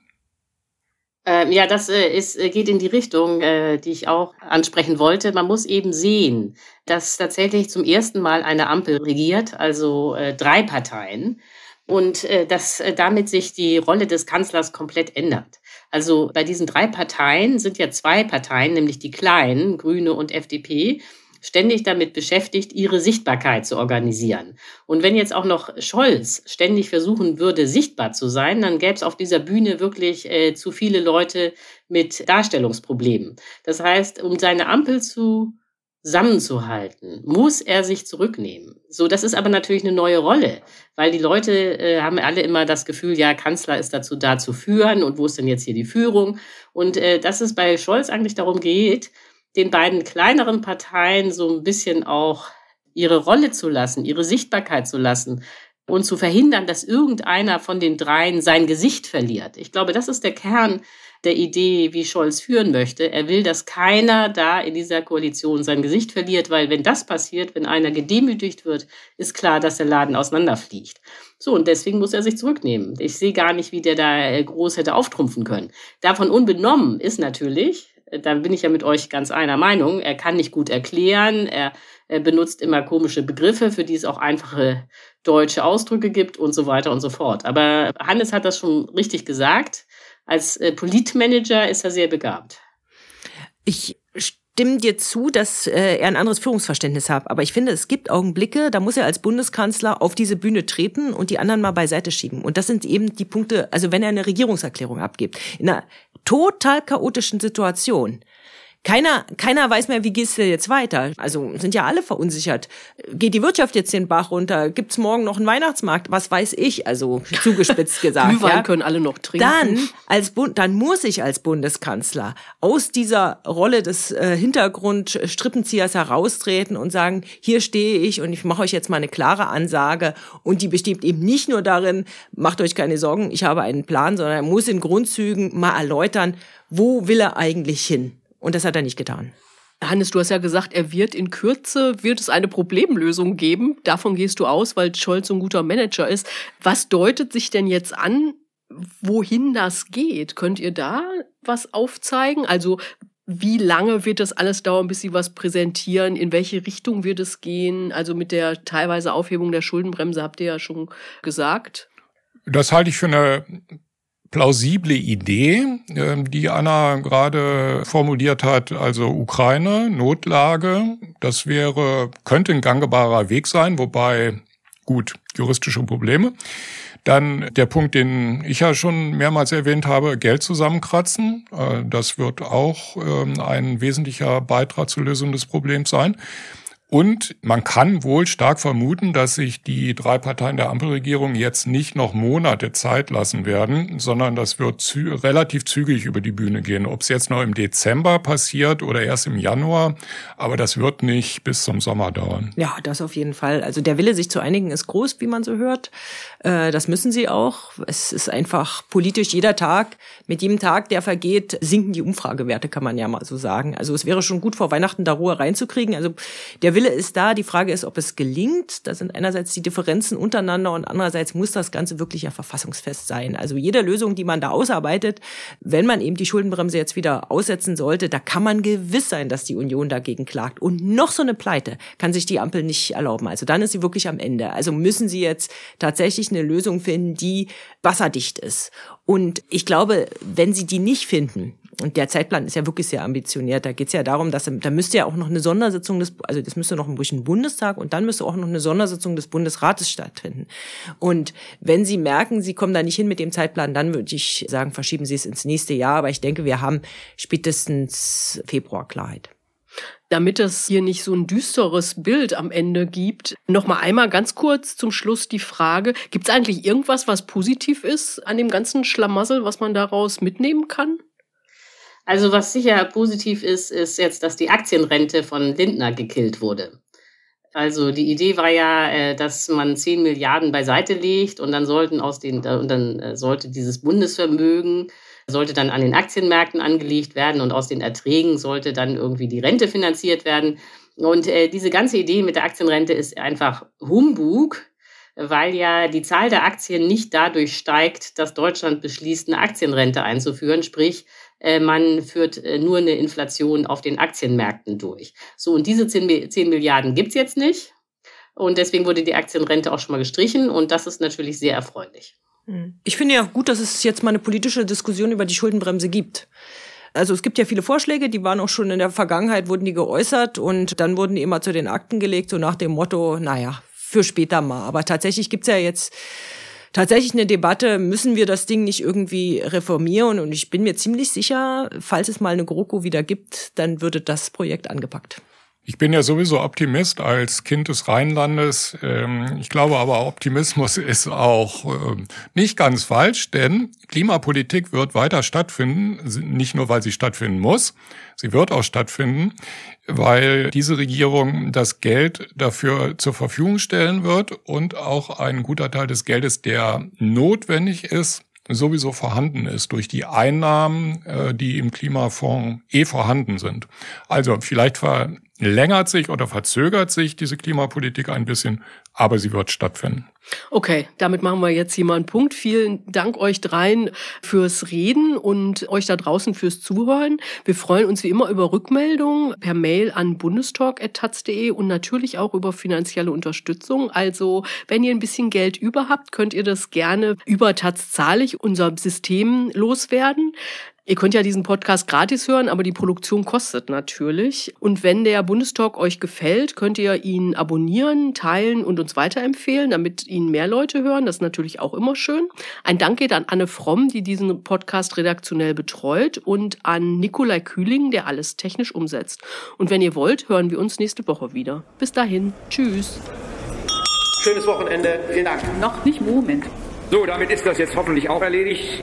Ähm, ja, das äh, ist, äh, geht in die Richtung, äh, die ich auch ansprechen wollte. Man muss eben sehen, dass tatsächlich zum ersten Mal eine Ampel regiert, also äh, drei Parteien, und äh, dass äh, damit sich die Rolle des Kanzlers komplett ändert. Also bei diesen drei Parteien sind ja zwei Parteien, nämlich die kleinen, Grüne und FDP, ständig damit beschäftigt, ihre Sichtbarkeit zu organisieren. Und wenn jetzt auch noch Scholz ständig versuchen würde, sichtbar zu sein, dann gäbe es auf dieser Bühne wirklich äh, zu viele Leute mit Darstellungsproblemen. Das heißt, um seine Ampel zu zusammenzuhalten, muss er sich zurücknehmen. So, das ist aber natürlich eine neue Rolle, weil die Leute äh, haben alle immer das Gefühl, ja, Kanzler ist dazu da zu führen und wo ist denn jetzt hier die Führung? Und äh, dass es bei Scholz eigentlich darum geht, den beiden kleineren Parteien so ein bisschen auch ihre Rolle zu lassen, ihre Sichtbarkeit zu lassen und zu verhindern, dass irgendeiner von den dreien sein Gesicht verliert. Ich glaube, das ist der Kern der Idee, wie Scholz führen möchte. Er will, dass keiner da in dieser Koalition sein Gesicht verliert, weil wenn das passiert, wenn einer gedemütigt wird, ist klar, dass der Laden auseinanderfliegt. So, und deswegen muss er sich zurücknehmen. Ich sehe gar nicht, wie der da groß hätte auftrumpfen können. Davon unbenommen ist natürlich, dann bin ich ja mit euch ganz einer Meinung. Er kann nicht gut erklären, er, er benutzt immer komische Begriffe, für die es auch einfache deutsche Ausdrücke gibt und so weiter und so fort. Aber Hannes hat das schon richtig gesagt. Als äh, Politmanager ist er sehr begabt. Ich stimme dir zu, dass äh, er ein anderes Führungsverständnis hat. Aber ich finde, es gibt Augenblicke, da muss er als Bundeskanzler auf diese Bühne treten und die anderen mal beiseite schieben. Und das sind eben die Punkte, also wenn er eine Regierungserklärung abgibt, in einer total chaotischen Situation, keiner, keiner weiß mehr, wie geht's dir jetzt weiter. Also sind ja alle verunsichert. Geht die Wirtschaft jetzt den Bach runter? Gibt's morgen noch einen Weihnachtsmarkt? Was weiß ich? Also zugespitzt gesagt. Glühwein ja. können alle noch trinken. Dann als Bund, dann muss ich als Bundeskanzler aus dieser Rolle des äh, Hintergrundstrippenziehers heraustreten und sagen: Hier stehe ich und ich mache euch jetzt mal eine klare Ansage. Und die besteht eben nicht nur darin: Macht euch keine Sorgen, ich habe einen Plan, sondern er muss in Grundzügen mal erläutern, wo will er eigentlich hin? Und das hat er nicht getan. Hannes, du hast ja gesagt, er wird in Kürze, wird es eine Problemlösung geben. Davon gehst du aus, weil Scholz ein guter Manager ist. Was deutet sich denn jetzt an, wohin das geht? Könnt ihr da was aufzeigen? Also wie lange wird das alles dauern, bis Sie was präsentieren? In welche Richtung wird es gehen? Also mit der teilweise Aufhebung der Schuldenbremse habt ihr ja schon gesagt. Das halte ich für eine plausible Idee, ähm, die Anna gerade formuliert hat, also Ukraine, Notlage, das wäre, könnte ein gangbarer Weg sein, wobei, gut, juristische Probleme. Dann der Punkt, den ich ja schon mehrmals erwähnt habe, Geld zusammenkratzen. Äh, das wird auch ähm, ein wesentlicher Beitrag zur Lösung des Problems sein. Und man kann wohl stark vermuten, dass sich die drei Parteien der Ampelregierung jetzt nicht noch Monate Zeit lassen werden, sondern das wird zü relativ zügig über die Bühne gehen. Ob es jetzt noch im Dezember passiert oder erst im Januar, aber das wird nicht bis zum Sommer dauern. Ja, das auf jeden Fall. Also der Wille, sich zu einigen, ist groß, wie man so hört. Äh, das müssen sie auch. Es ist einfach politisch jeder Tag. Mit jedem Tag, der vergeht, sinken die Umfragewerte, kann man ja mal so sagen. Also es wäre schon gut, vor Weihnachten da Ruhe reinzukriegen. Also der Wille ist da. Die Frage ist, ob es gelingt. Da sind einerseits die Differenzen untereinander und andererseits muss das Ganze wirklich ja verfassungsfest sein. Also jede Lösung, die man da ausarbeitet, wenn man eben die Schuldenbremse jetzt wieder aussetzen sollte, da kann man gewiss sein, dass die Union dagegen klagt. Und noch so eine Pleite kann sich die Ampel nicht erlauben. Also dann ist sie wirklich am Ende. Also müssen sie jetzt tatsächlich eine Lösung finden, die wasserdicht ist. Und ich glaube, wenn sie die nicht finden, und der Zeitplan ist ja wirklich sehr ambitioniert. Da geht es ja darum, dass da müsste ja auch noch eine Sondersitzung des, also das müsste noch durch den Bundestag und dann müsste auch noch eine Sondersitzung des Bundesrates stattfinden. Und wenn Sie merken, Sie kommen da nicht hin mit dem Zeitplan, dann würde ich sagen, verschieben Sie es ins nächste Jahr. Aber ich denke, wir haben spätestens Februar Klarheit damit es hier nicht so ein düsteres Bild am Ende gibt. Noch mal einmal ganz kurz zum Schluss die Frage, gibt es eigentlich irgendwas, was positiv ist an dem ganzen Schlamassel, was man daraus mitnehmen kann? Also was sicher positiv ist, ist jetzt, dass die Aktienrente von Lindner gekillt wurde. Also die Idee war ja, äh, dass man 10 Milliarden beiseite legt und dann sollten aus den, und dann äh, sollte dieses Bundesvermögen sollte dann an den Aktienmärkten angelegt werden und aus den Erträgen sollte dann irgendwie die Rente finanziert werden. Und äh, diese ganze Idee mit der Aktienrente ist einfach Humbug, weil ja die Zahl der Aktien nicht dadurch steigt, dass Deutschland beschließt, eine Aktienrente einzuführen. Sprich, man führt äh, nur eine Inflation auf den Aktienmärkten durch. So, und diese 10, 10 Milliarden gibt's jetzt nicht. Und deswegen wurde die Aktienrente auch schon mal gestrichen. Und das ist natürlich sehr erfreulich. Hm. Ich finde ja gut, dass es jetzt mal eine politische Diskussion über die Schuldenbremse gibt. Also es gibt ja viele Vorschläge, die waren auch schon in der Vergangenheit, wurden die geäußert und dann wurden die immer zu den Akten gelegt, so nach dem Motto, naja, für später mal. Aber tatsächlich gibt's ja jetzt tatsächlich eine Debatte, müssen wir das Ding nicht irgendwie reformieren? Und ich bin mir ziemlich sicher, falls es mal eine GroKo wieder gibt, dann würde das Projekt angepackt. Ich bin ja sowieso Optimist als Kind des Rheinlandes. Ähm, ich glaube aber, Optimismus ist auch ähm, nicht ganz falsch, denn Klimapolitik wird weiter stattfinden, nicht nur weil sie stattfinden muss, sie wird auch stattfinden, weil diese Regierung das Geld dafür zur Verfügung stellen wird und auch ein guter Teil des Geldes, der notwendig ist, sowieso vorhanden ist durch die Einnahmen, äh, die im Klimafonds eh vorhanden sind. Also vielleicht verlängert sich oder verzögert sich diese Klimapolitik ein bisschen, aber sie wird stattfinden. Okay, damit machen wir jetzt hier mal einen Punkt. Vielen Dank euch dreien fürs Reden und euch da draußen fürs Zuhören. Wir freuen uns wie immer über Rückmeldungen per Mail an bundestalk.taz.de und natürlich auch über finanzielle Unterstützung. Also, wenn ihr ein bisschen Geld über habt, könnt ihr das gerne über Taz zahlig unser System loswerden. Ihr könnt ja diesen Podcast gratis hören, aber die Produktion kostet natürlich. Und wenn der Bundestalk euch gefällt, könnt ihr ihn abonnieren, teilen und uns weiterempfehlen, damit ihn mehr Leute hören. Das ist natürlich auch immer schön. Ein Dank geht an Anne Fromm, die diesen Podcast redaktionell betreut und an Nikolai Kühling, der alles technisch umsetzt. Und wenn ihr wollt, hören wir uns nächste Woche wieder. Bis dahin. Tschüss. Schönes Wochenende. Vielen Dank. Noch nicht Moment. So, damit ist das jetzt hoffentlich auch erledigt.